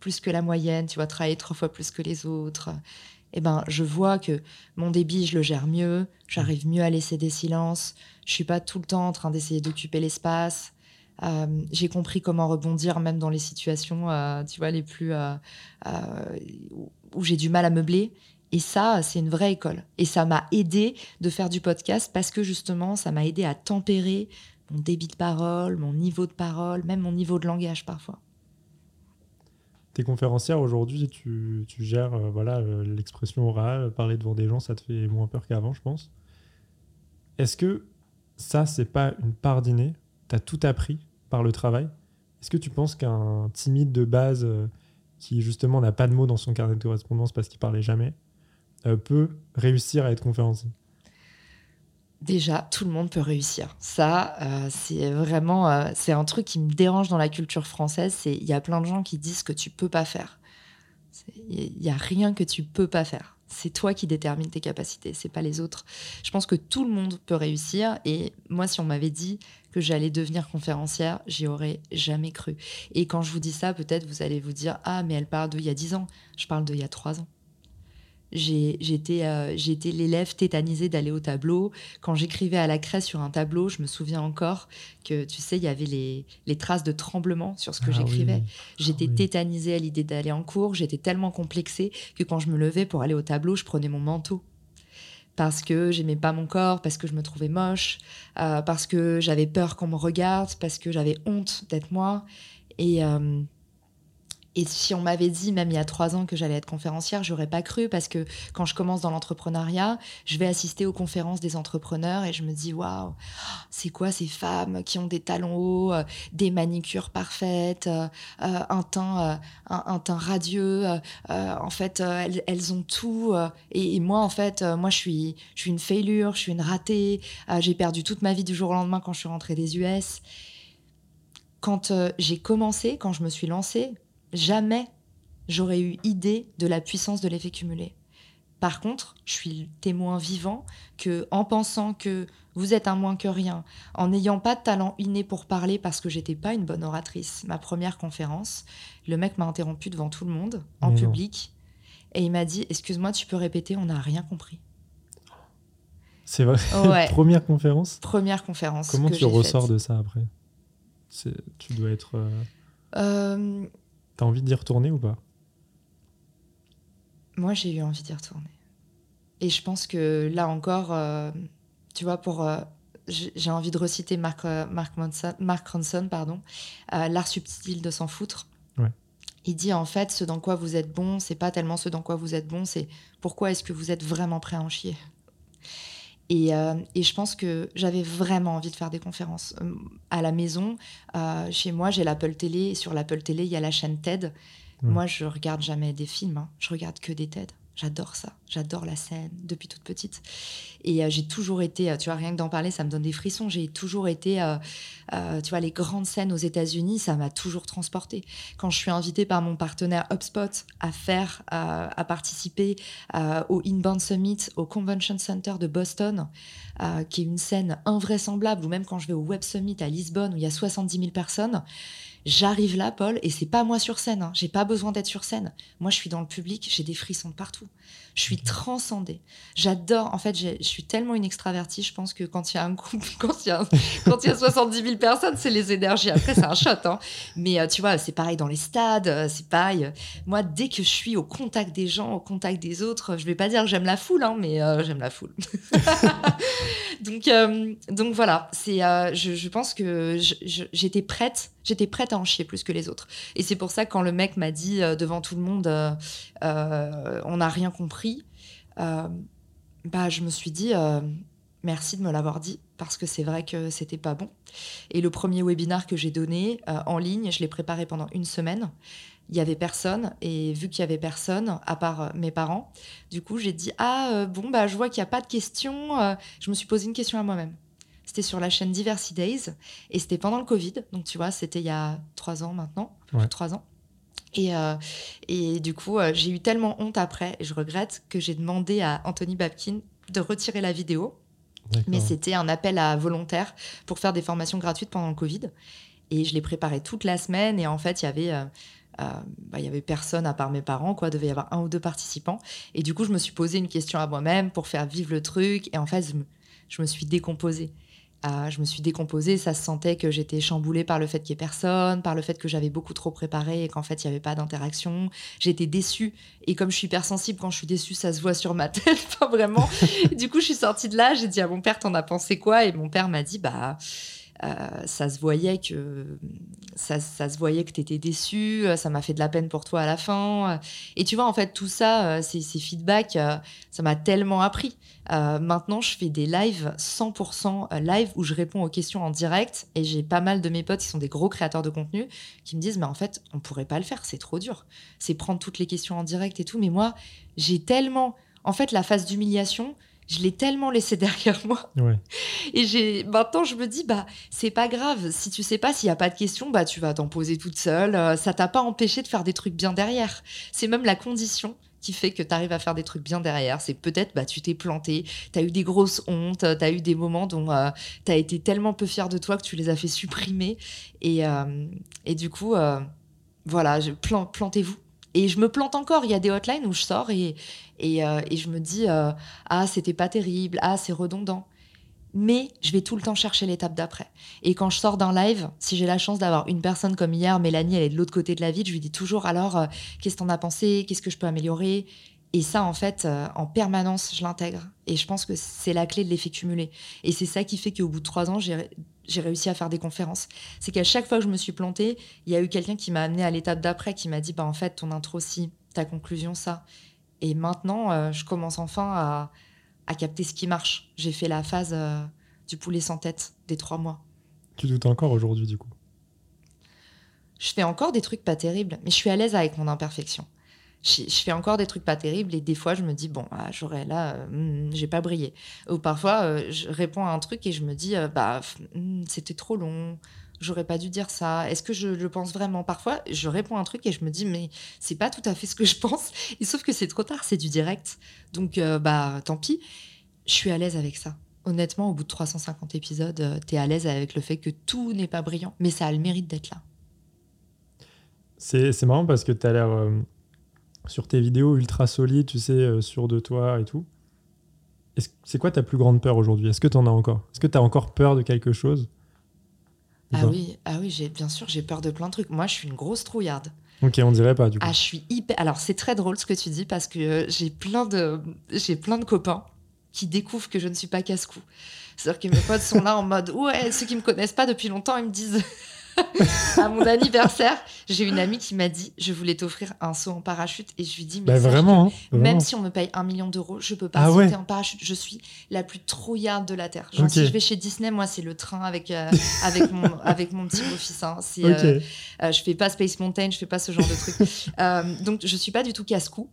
plus que la moyenne, tu vois, travailler trois fois plus que les autres, eh ben, je vois que mon débit, je le gère mieux, j'arrive mieux à laisser des silences, je suis pas tout le temps en train d'essayer d'occuper l'espace. Euh, j'ai compris comment rebondir même dans les situations, euh, tu vois, les plus euh, où j'ai du mal à meubler. Et ça, c'est une vraie école. Et ça m'a aidé de faire du podcast parce que justement, ça m'a aidé à tempérer mon débit de parole, mon niveau de parole, même mon niveau de langage parfois. T'es conférencière aujourd'hui, tu, gères voilà l'expression orale, parler devant des gens, ça te fait moins peur qu'avant, je pense. Est-ce que ça, c'est pas une part d'inné? Tu as tout appris par le travail. Est-ce que tu penses qu'un timide de base euh, qui justement n'a pas de mots dans son carnet de correspondance parce qu'il parlait jamais euh, peut réussir à être conférencier? Déjà, tout le monde peut réussir. Ça, euh, c'est vraiment, c'est un truc qui me dérange dans la culture française. C'est il y a plein de gens qui disent que tu peux pas faire. Il y a rien que tu peux pas faire. C'est toi qui détermines tes capacités, c'est pas les autres. Je pense que tout le monde peut réussir. Et moi, si on m'avait dit que j'allais devenir conférencière, j'y aurais jamais cru. Et quand je vous dis ça, peut-être vous allez vous dire Ah, mais elle parle d'il y a 10 ans. Je parle d'il y a 3 ans. Euh, j'étais l'élève tétanisé d'aller au tableau. Quand j'écrivais à la craie sur un tableau, je me souviens encore que, tu sais, il y avait les, traces de tremblement sur ce que ah j'écrivais. J'étais ah tétanisée à l'idée d'aller en cours. J'étais tellement complexée que quand je me levais pour aller au tableau, je prenais mon manteau parce que j'aimais pas mon corps, parce que je me trouvais moche, euh, parce que j'avais peur qu'on me regarde, parce que j'avais honte d'être moi. Et, euh, et si on m'avait dit, même il y a trois ans, que j'allais être conférencière, j'aurais pas cru parce que quand je commence dans l'entrepreneuriat, je vais assister aux conférences des entrepreneurs et je me dis, waouh, c'est quoi ces femmes qui ont des talons hauts, euh, des manicures parfaites, euh, euh, un teint, un, teint radieux. en fait, elles, ont tout. Et, moi, en fait, moi, je suis, je suis une failure, je suis une ratée. j'ai perdu toute ma vie du jour au lendemain quand je suis rentrée des US. Quand j'ai commencé, quand je me suis lancée, jamais j'aurais eu idée de la puissance de l'effet cumulé. Par contre, je suis témoin vivant que, en pensant que vous êtes un moins que rien, en n'ayant pas de talent inné pour parler parce que j'étais pas une bonne oratrice, ma première conférence, le mec m'a interrompu devant tout le monde, en public, et il m'a dit Excuse-moi, tu peux répéter, on n'a rien compris. C'est vrai. première conférence? Première conférence. Comment tu ressors de ça après? Tu dois être. Euh, euh T'as envie d'y retourner ou pas? Moi, j'ai eu envie d'y retourner. Et je pense que là encore, euh, tu vois, pour. euh, j'ai envie de reciter Mark, euh, Mark, Manson, Mark Ronson, pardon, euh, L'art subtil de s'en foutre. Ouais. Il dit en fait, ce dans quoi vous êtes bon, c'est pas tellement ce dans quoi vous êtes bon, c'est pourquoi est-ce que vous êtes vraiment prêt à en chier? Et, euh, et je pense que j'avais vraiment envie de faire des conférences. Euh, À la maison, euh, chez moi, j'ai l'Apple Télé. Et sur l'Apple Télé, il y a la chaîne TED. Moi, je regarde jamais des films. hein. Je regarde que des TED. J'adore ça. J'adore la scène depuis toute petite. Et euh, j'ai toujours été, euh, tu vois, rien que d'en parler, ça me donne des frissons. J'ai toujours été, euh, tu vois, les grandes scènes aux États-Unis, ça m'a toujours transportée. Quand je suis invitée par mon partenaire HubSpot à faire, à participer au Inbound Summit, au Convention Center de Boston, qui est une scène invraisemblable, ou même quand je vais au Web Summit à Lisbonne où il y a 70 000 personnes, j'arrive là, Paul, et c'est pas moi sur scène. Hein. J'ai pas besoin d'être sur scène. Moi, je suis dans le public, j'ai des frissons de partout. Je suis transcendée. J'adore. En fait, je suis tellement une extravertie. Je pense que quand il y a un groupe, quand il y a, quand il y a 70 000 personnes, c'est les énergies. Après, c'est un shot. Hein. Mais euh, tu vois, c'est pareil dans les stades. euh, C'est pareil. Moi, dès que je suis au contact des gens, au contact des autres, je vais pas dire que j'aime la foule, hein, mais euh, j'aime la foule. donc, euh, donc voilà. C'est, euh, je, je pense que j'étais prête. J'étais prête à en chier plus que les autres. Et c'est pour ça que quand le mec m'a dit euh, devant tout le monde, euh, euh, on n'a rien compris, euh, bah je me suis dit euh, merci de me l'avoir dit parce que c'est vrai que c'était pas bon. Et le premier webinar que j'ai donné euh, en ligne, je l'ai préparé pendant une semaine. Il y avait personne et vu qu'il y avait personne à part mes parents, du coup j'ai dit ah bon bah je vois qu'il y a pas de questions. je me suis posé une question à moi-même. C'était sur la chaîne Diversity Days et c'était pendant le Covid, donc tu vois c'était il y a trois ans maintenant, un peu plus de trois ans. Et, euh, et du coup, euh, j'ai eu tellement honte après, et je regrette, que j'ai demandé à Anthony Babkin de retirer la vidéo. Mais c'était un appel à volontaires pour faire des formations gratuites pendant le Covid. Et je l'ai préparé toute la semaine. Et en fait, il y avait, euh, euh, bah, il y avait personne à part mes parents. Quoi, il devait y avoir un ou deux participants. Et du coup, je me suis posé une question à moi-même pour faire vivre le truc. Et en fait, je me, je me suis décomposée. Je me suis décomposée, ça se sentait que j'étais chamboulée par le fait qu'il n'y ait personne, par le fait que j'avais beaucoup trop préparé et qu'en fait il n'y avait pas d'interaction. J'étais déçue et comme je suis hypersensible, quand je suis déçue, ça se voit sur ma tête, enfin vraiment. du coup, je suis sortie de là, j'ai dit à mon père, t'en as pensé quoi? Et mon père m'a dit, bah, ça se voyait que ça, ça se voyait que t'étais déçu, euh, ça m'a fait de la peine pour toi à la fin. Et tu vois, en fait, tout ça, euh, ces, ces feedbacks, euh, ça m'a tellement appris. Euh, maintenant, je fais des lives 100% live où je réponds aux questions en direct et j'ai pas mal de mes potes qui sont des gros créateurs de contenu qui me disent mais en fait on pourrait pas le faire, c'est trop dur. C'est prendre toutes les questions en direct et tout. Mais moi j'ai tellement, en fait la phase d'humiliation, je l'ai tellement laissé derrière moi Ouais. et j'ai maintenant je me dis bah c'est pas grave si tu sais pas s'il y a pas de questions bah tu vas t'en poser toute seule. Euh, ça t'a pas empêché de faire des trucs bien derrière. C'est même la condition qui fait que tu arrives à faire des trucs bien derrière. C'est peut-être, bah, tu t'es planté, tu as eu des grosses hontes, tu as eu des moments dont euh, tu as été tellement peu fier de toi que tu les as fait supprimer. Et, euh, et du coup, voilà, je- plan- plantez-vous. Et je me plante encore. Il y a des hotlines où je sors et, euh, je me dis euh, Ah, c'était pas terrible, ah, c'est redondant. Mais je vais tout le temps chercher l'étape d'après. Et quand je sors d'un live, si j'ai la chance d'avoir une personne comme hier, Mélanie, elle est de l'autre côté de la ville, je lui dis toujours alors, euh, qu'est-ce que t'en as pensé? Qu'est-ce que je peux améliorer? Et ça, en fait, en permanence, je l'intègre. Et je pense que c'est la clé de l'effet cumulé. Et c'est ça qui fait qu'au bout de trois ans, j'ai j'ai réussi à faire des conférences. C'est qu'à chaque fois que je me suis plantée, il y a eu quelqu'un qui m'a amené à l'étape d'après, qui m'a dit, bah en fait, ton intro ci, ta conclusion ça. Et maintenant, euh, je commence enfin à, à capter ce qui marche. J'ai fait la phase euh, du poulet sans tête des trois mois. Tu doutes encore aujourd'hui, du coup? Je fais encore des trucs pas terribles, mais je suis à l'aise avec mon imperfection. Je, fais encore des trucs pas terribles et des fois je me dis bon ah, j'aurais là euh, hmm, j'ai pas brillé. Ou parfois euh, je réponds à un truc et je me dis euh, bah hmm, c'était trop long j'aurais pas dû dire ça. Est-ce que je le pense vraiment? Parfois je réponds à un truc et je me dis mais c'est pas tout à fait ce que je pense. Sauf que c'est trop tard c'est du direct. Donc bah tant pis. Je suis à l'aise avec ça. Honnêtement au bout de 350 épisodes euh, t'es à l'aise avec le fait que tout n'est pas brillant mais ça a le mérite d'être là. C'est marrant parce que tu as l'air sur tes vidéos ultra solide, tu sais, euh, sûr de toi et tout. C'est quoi ta plus grande peur aujourd'hui? Est-ce que tu en as encore? Est-ce que tu as encore peur de quelque chose? Ah oui, ah oui, j'ai bien sûr, j'ai peur de plein de trucs. Moi, je suis une grosse trouillarde. Ok, on dirait pas du coup. Ah, je suis hyper. Alors, c'est très drôle ce que tu dis parce que euh, j'ai plein de, j'ai plein de copains qui découvrent que je ne suis pas casse-cou. C'est-à-dire que mes potes sont là en mode ouais, ceux qui me connaissent pas depuis longtemps, ils me disent à mon anniversaire, j'ai une amie qui m'a dit je voulais t'offrir un saut en parachute et je lui dis mais Bah, sache vraiment, que hein, même vraiment. si on me paye un million d'euros, je peux pas Ah sauter ouais. en parachute. Je suis la plus trouillarde de la terre. Genre si je vais chez Disney, moi c'est le train avec euh, avec mon avec mon petit beau-fils. hein. Euh, euh, je fais pas Space Mountain, je fais pas ce genre de truc. Donc je suis pas du tout casse-cou.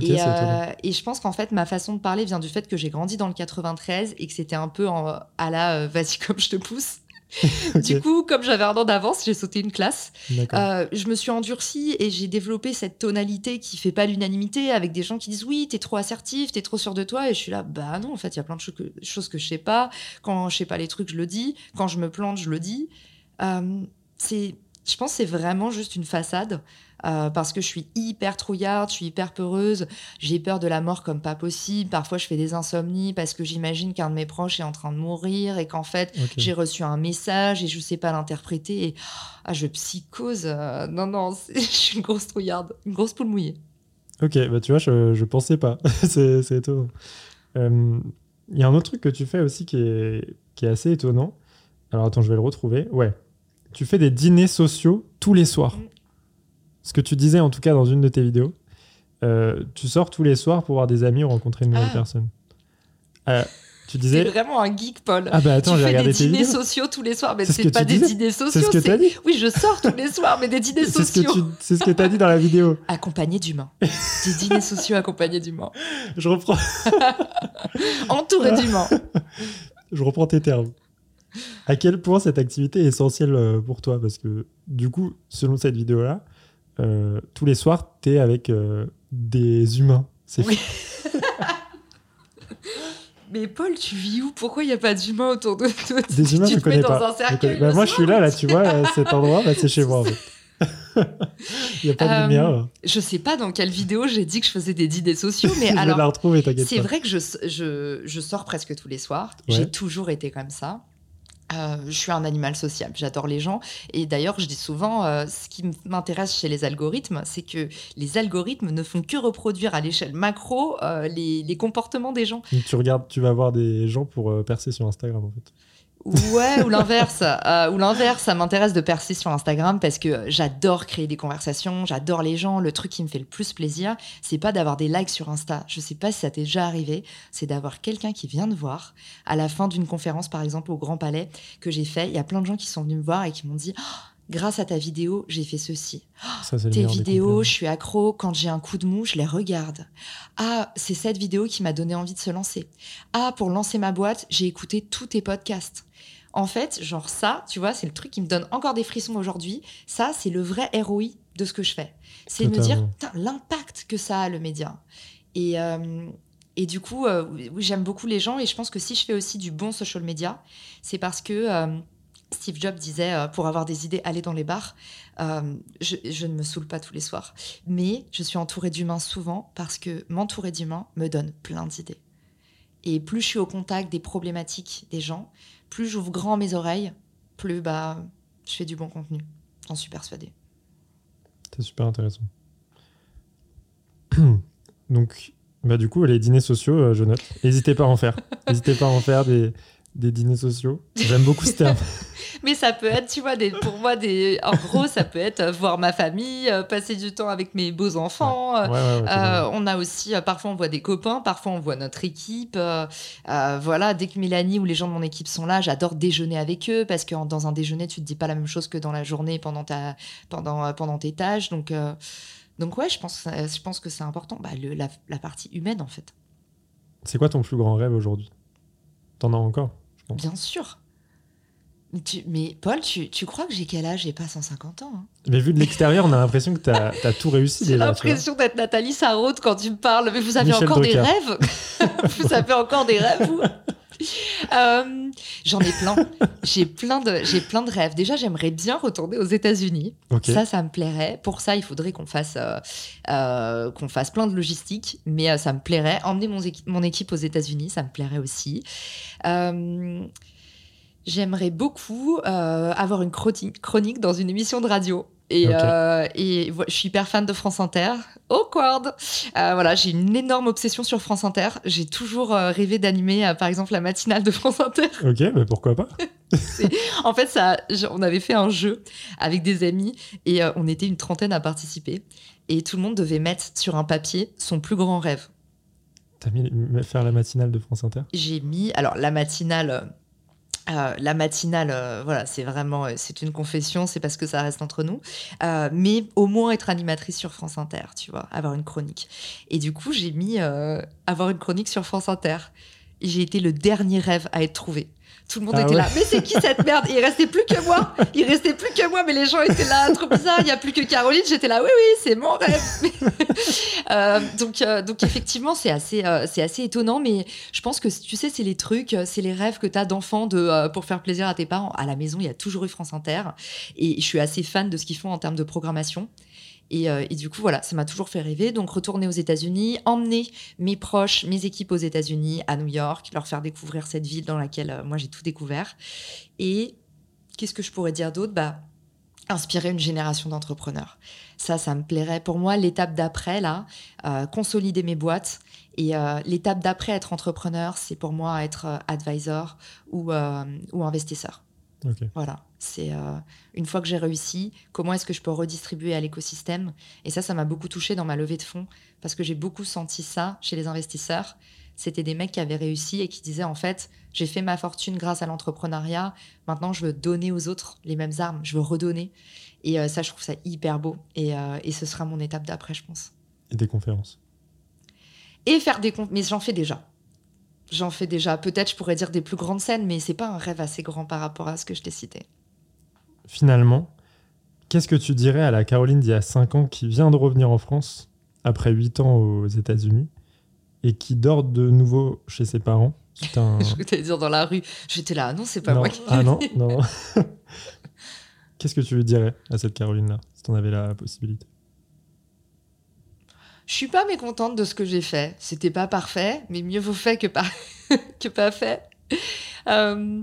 Et, euh, je pense qu'en fait, ma façon de parler vient du fait que j'ai grandi dans le 93 et que c'était un peu en, à la euh, vas-y comme je te pousse. Du coup, comme j'avais un an d'avance, j'ai sauté une classe. Euh, je me suis endurcie et j'ai développé cette tonalité qui fait pas l'unanimité avec des gens qui disent oui, t'es trop assertif, t'es trop sûr de toi. Et je suis là, bah non, en fait, il y a plein de choses que, choses que je sais pas. Quand je sais pas les trucs, je le dis. Quand je me plante, je le dis. Euh, c'est, je pense que c'est vraiment juste une façade. Euh, parce que je suis hyper trouillarde, je suis hyper peureuse, j'ai peur de la mort comme pas possible. Parfois, je fais des insomnies parce que j'imagine qu'un de mes proches est en train de mourir et qu'en fait, j'ai reçu un message et je sais pas l'interpréter. Et ah, je psychose. euh, non, non, je suis une grosse trouillarde, une grosse poule mouillée. Ok, bah tu vois, je, je pensais pas. c'est c'est étonnant. Euh, Il y a un autre truc que tu fais aussi qui est, qui est assez étonnant. Alors attends, je vais le retrouver. Ouais. Tu fais des dîners sociaux tous les soirs. Mm. Ce que tu disais en tout cas dans une de tes vidéos. Euh, tu sors tous les soirs pour voir des amis ou rencontrer une nouvelle Ah. personne. Euh, tu C'est disais. vraiment un geek, Paul. Ah bah attends, tu j'ai regardé des tes dîners vidéos. sociaux tous les soirs, mais C'est ce c'est pas tu des dîners C'est sociaux. ce que t'as dit. Oui, je sors tous les soirs, mais des dîners C'est ce que sociaux. tu, c'est ce que t'as dit dans la vidéo. Accompagnés d'humains. des dîners sociaux accompagnés d'humains. Je reprends, Entourés d'humains. je reprends tes termes. À quel point cette activité est essentielle euh, pour toi? Parce que du coup, selon cette vidéo-là, euh, tous les soirs, t'es avec euh, des humains. C'est Oui. Mais Paul, tu vis où? Pourquoi il n'y a pas d'humains autour de toi? Des humains, tu je connais dans pas. un Je cercueil connais- bah, moi, je suis là, là, tu vois, euh, cet endroit, bah, c'est chez moi, en fait. Il n'y a pas de Euh, lumière. Je sais pas dans quelle vidéo j'ai dit que je faisais des dîners sociaux, mais je vais alors la retrouver, t'inquiète C'est vrai que je, je, je sors presque tous les soirs. Ouais. J'ai toujours été comme ça. Euh, je suis un animal sociable, j'adore les gens. Et d'ailleurs, je dis souvent, euh, ce qui m'intéresse chez les algorithmes, c'est que les algorithmes ne font que reproduire à l'échelle macro euh, les, comportements des gens. Tu regardes, tu vas voir des gens pour percer sur Instagram, en fait. Ouais, ou l'inverse. euh, ou l'inverse, ça m'intéresse de percer sur Instagram parce que j'adore créer des conversations, j'adore les gens. Le truc qui me fait le plus plaisir, c'est pas d'avoir des likes sur Insta. Je sais pas si ça t'est déjà arrivé, c'est d'avoir quelqu'un qui vient te voir à la fin d'une conférence, par exemple au Grand Palais que j'ai fait. Il y a plein de gens qui sont venus me voir et qui m'ont dit. Oh, Grâce à ta vidéo, j'ai fait ceci. Ça, Tes vidéos, je suis accro. Quand j'ai un coup de mou, je les regarde. Ah, c'est cette vidéo qui m'a donné envie de se lancer. Ah, pour lancer ma boîte, j'ai écouté tous tes podcasts. En fait, genre ça, tu vois, c'est le truc qui me donne encore des frissons aujourd'hui. Ça, c'est le vrai ROI de ce que je fais. C'est de me dire, l'impact que ça a, le média. Et, euh, et du coup, euh, j'aime beaucoup les gens et je pense que si je fais aussi du bon social media, c'est parce que euh, Steve Jobs disait, euh, pour avoir des idées, allez dans les bars. Euh, je, je ne me saoule pas tous les soirs. Mais je suis entourée d'humains souvent parce que m'entourer d'humains me donne plein d'idées. Et plus je suis au contact des problématiques des gens, plus j'ouvre grand mes oreilles, plus bah, je fais du bon contenu. J'en suis persuadée. C'est super intéressant. Donc, bah, du coup, les dîners sociaux, euh, je note. N'hésitez pas à en faire. N'hésitez pas à en faire des, des dîners sociaux. J'aime beaucoup ce terme. Mais ça peut être, tu vois, des, pour moi, des, en gros, ça peut être euh, voir ma famille, euh, passer du temps avec mes beaux enfants. Ouais, ouais, ouais, Euh, on a aussi, parfois on voit des copains, parfois on voit notre équipe. euh, euh, voilà, dès que Mélanie ou les gens de mon équipe sont là, j'adore déjeuner avec eux parce que dans un déjeuner, tu te dis pas la même chose que dans la journée pendant, ta, pendant, pendant tes tâches. Donc, donc ouais, je pense, je pense que c'est important. Bah, le- la, la partie humaine, en fait. C'est quoi ton plus grand rêve aujourd'hui? T'en as encore? Bien sûr. Mais, tu- mais Paul, tu, tu crois que j'ai quel âge J'ai pas 150 ans. hein? Mais vu de l'extérieur, on a l'impression que t'as as tout réussi J'ai tu l'impression d'être Nathalie Sarraute quand tu me parles. Mais vous avez Michel encore des rêves? Vous avez encore des rêves, vous? Euh, J'en ai plein. J'ai plein, de, j'ai plein de rêves. Déjà, j'aimerais bien retourner aux États-Unis. Ça, ça me plairait. Pour ça, il faudrait qu'on fasse, euh, euh, qu'on fasse plein de logistique. Mais ça me plairait. Emmener mon, équi- mon équipe aux États-Unis, ça me plairait aussi. J'aimerais beaucoup avoir une chronique dans une émission de radio. Et, et je suis hyper fan de France Inter. Awkward. voilà, j'ai une énorme obsession sur France Inter. J'ai toujours rêvé d'animer, par exemple, la matinale de France Inter. Ok, mais pourquoi pas? En fait, ça, on avait fait un jeu avec des amis et on était une trentaine à participer. Et tout le monde devait mettre sur un papier son plus grand rêve. T'as mis faire la matinale de France Inter? J'ai mis, alors la matinale, euh, la matinale, euh, voilà, c'est vraiment, euh, c'est une confession, c'est parce que ça reste entre nous, mais au moins être animatrice sur France Inter, tu vois, avoir une chronique. Et du coup, j'ai mis avoir une chronique sur France Inter. J'ai été le dernier rêve à être trouvé. Tout le monde ah était là. Mais c'est qui cette merde? Il restait plus que moi. Il restait plus que moi, mais les gens étaient là, trop bizarre. Il y a plus que Caroline. J'étais là. Oui, oui, c'est mon rêve. euh, donc, euh, donc effectivement, c'est assez, euh, c'est assez étonnant, mais je pense que tu sais, c'est les trucs, c'est les rêves que tu as d'enfant de pour faire plaisir à tes parents. À la maison, il y a toujours eu France Inter, et je suis assez fan de ce qu'ils font en termes de programmation. Euh, et, du coup, voilà, ça m'a toujours fait rêver. Donc, retourner aux États-Unis, emmener mes proches, mes équipes aux États-Unis, à New York, leur faire découvrir cette ville dans laquelle euh, moi j'ai tout découvert. Et qu'est-ce que je pourrais dire d'autre? Bah, inspirer une génération d'entrepreneurs. Ça, ça me plairait. Pour moi, l'étape d'après, là, euh, consolider mes boîtes. Et l'étape d'après, être entrepreneur, c'est pour moi être advisor ou, ou investisseur. Voilà, c'est euh, une fois que j'ai réussi, comment est-ce que je peux redistribuer à l'écosystème? Et ça, ça m'a beaucoup touché dans ma levée de fonds parce que j'ai beaucoup senti ça chez les investisseurs. C'était des mecs qui avaient réussi et qui disaient en fait, j'ai fait ma fortune grâce à l'entrepreneuriat, maintenant je veux donner aux autres les mêmes armes, je veux redonner. Et euh, ça, je trouve ça hyper beau. Et, euh, et ce sera mon étape d'après, je pense. Et des conférences Et faire des comptes, mais j'en fais déjà. J'en fais déjà. Peut-être je pourrais dire des plus grandes scènes, mais c'est pas un rêve assez grand par rapport à ce que je t'ai cité. Finalement, qu'est-ce que tu dirais à la Caroline d'il y a 5 ans qui vient de revenir en France après 8 ans aux États-Unis et qui dort de nouveau chez ses parents? Je voulais dire dans la rue. J'étais là, non, c'est pas moi qui. Ah non, non. Qu'est-ce que tu lui dirais à cette Caroline-là, si tu en avais la possibilité? Je suis pas mécontente de ce que j'ai fait. C'était pas parfait, mais mieux vaut fait que pas, que pas fait. Euh,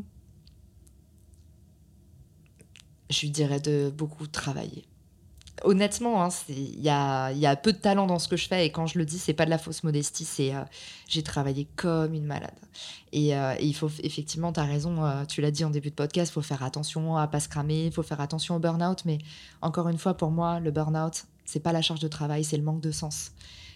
je lui dirais de beaucoup travailler. Honnêtement, hein, il y, a, y, a, peu de talent dans ce que je fais et quand je le dis, c'est pas de la fausse modestie, c'est euh, j'ai travaillé comme une malade. Et, euh, il faut effectivement, tu as raison, tu l'as dit en début de podcast, il faut faire attention à pas se cramer, il faut faire attention au burn-out, mais encore une fois, pour moi, le burn-out, c'est pas la charge de travail, c'est le manque de sens.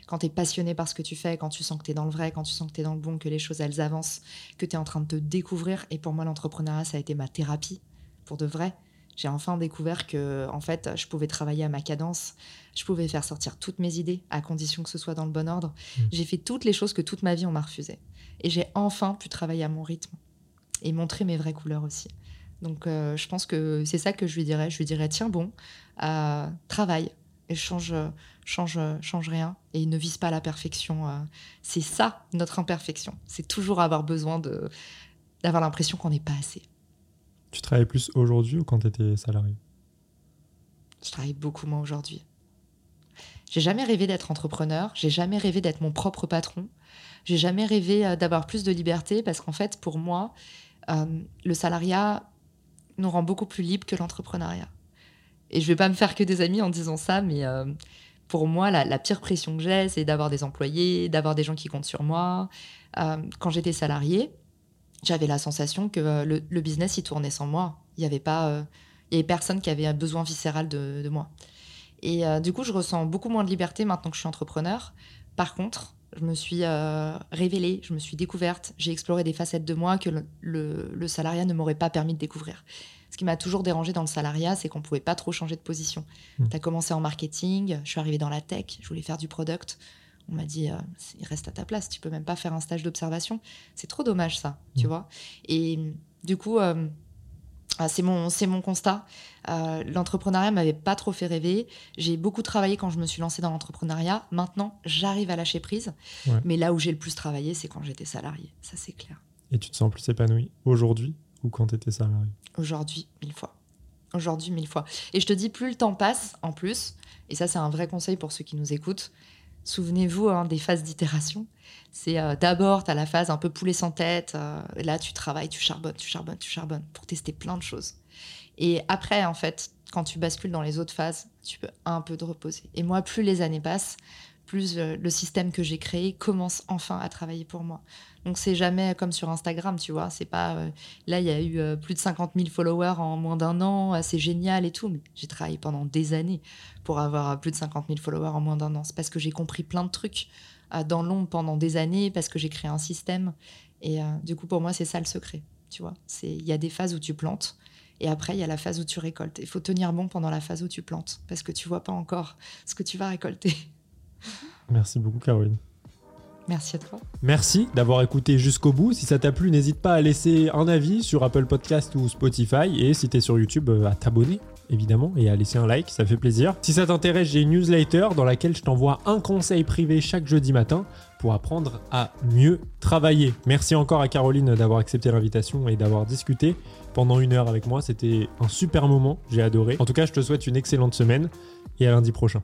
Quand tu es passionné par ce que tu fais, quand tu sens que tu es dans le vrai, quand tu sens que tu es dans le bon, que les choses elles avancent, que tu es en train de te découvrir. Et pour moi, l'entrepreneuriat, ça a été ma thérapie, pour de vrai. J'ai enfin découvert que, en fait, je pouvais travailler à ma cadence, je pouvais faire sortir toutes mes idées, à condition que ce soit dans le bon ordre. Mmh. J'ai fait toutes les choses que toute ma vie on m'a refusé. Et j'ai enfin pu travailler à mon rythme et montrer mes vraies couleurs aussi. Donc, euh, je pense que c'est ça que je lui dirais. Je lui dirais, tiens bon, euh, travaille, et change, change, change rien et ne vise pas la perfection. Euh. C'est ça notre imperfection. C'est toujours avoir besoin de d'avoir l'impression qu'on n'est pas assez. Tu travailles plus aujourd'hui ou quand tu étais salarié? Je travaille beaucoup moins aujourd'hui. J'ai jamais rêvé d'être entrepreneur, j'ai jamais rêvé d'être mon propre patron, j'ai jamais rêvé euh, d'avoir plus de liberté parce qu'en fait, pour moi, euh, le salariat nous rend beaucoup plus libres que l'entrepreneuriat. Et je vais pas me faire que des amis en disant ça, mais euh, pour moi, la, pire pression que j'ai, c'est d'avoir des employés, d'avoir des gens qui comptent sur moi. Euh, quand j'étais salariée, j'avais la sensation que euh, le, business, il tournait sans moi. Il y avait pas, il y personne qui avait un besoin viscéral de, moi. Et du coup, je ressens beaucoup moins de liberté maintenant que je suis entrepreneur. Par contre, je me suis révélée, je me suis découverte, j'ai exploré des facettes de moi que le salariat ne m'aurait pas permis de découvrir. Ce qui m'a toujours dérangé dans le salariat, c'est qu'on pouvait pas trop changer de position. Hmm. Tu as commencé en marketing, je suis arrivée dans la tech, je voulais faire du product. On m'a dit, euh, reste à ta place, tu peux même pas faire un stage d'observation. C'est trop dommage ça, tu hmm. vois. Et du coup, euh, ah, c'est mon, mon constat. Euh, l'entrepreneuriat m'avait pas trop fait rêver. J'ai beaucoup travaillé quand je me suis lancée dans l'entrepreneuriat. Maintenant, j'arrive à lâcher prise. Mais là où j'ai le plus travaillé, c'est quand j'étais salariée. Ça, c'est clair. Et tu te sens plus épanouie aujourd'hui ou quand tu étais salarié Aujourd'hui, mille fois. Aujourd'hui, mille fois. Et je te dis, plus le temps passe, en plus, et ça c'est un vrai conseil pour ceux qui nous écoutent, souvenez-vous hein, des phases d'itération. C'est euh, d'abord, tu as la phase un peu poulet sans tête, euh, là tu travailles, tu charbonnes, tu charbonnes, tu charbonnes pour tester plein de choses. Et après, en fait, quand tu bascules dans les autres phases, tu peux un peu te reposer. Et moi, plus les années passent, plus euh, le système que j'ai créé commence enfin à travailler pour moi. Donc c'est jamais comme sur Instagram, tu vois. C'est pas euh, là il y a eu euh, plus de 50 000 followers en moins d'un an, c'est génial et tout. Mais j'ai travaillé pendant des années pour avoir plus de 50 000 followers en moins d'un an. C'est parce que j'ai compris plein de trucs dans l'ombre pendant des années, parce que j'ai créé un système. Et du coup pour moi c'est ça le secret, tu vois. C'est il y a des phases où tu plantes et après, il y a la phase où tu récoltes. Il faut tenir bon pendant la phase où tu plantes, parce que tu vois pas encore ce que tu vas récolter. Merci beaucoup, Caroline. Merci à toi. Merci d'avoir écouté jusqu'au bout. Si ça t'a plu, n'hésite pas à laisser un avis sur Apple Podcast ou Spotify. Et si t'es sur YouTube, euh, à t'abonner évidemment, et à laisser un like, ça fait plaisir. Si ça t'intéresse, j'ai une newsletter dans laquelle je t'envoie un conseil privé chaque jeudi matin pour apprendre à mieux travailler. Merci encore à Caroline d'avoir accepté l'invitation et d'avoir discuté pendant une heure avec moi. C'était un super moment, j'ai adoré. En tout cas, je te souhaite une excellente semaine et à lundi prochain.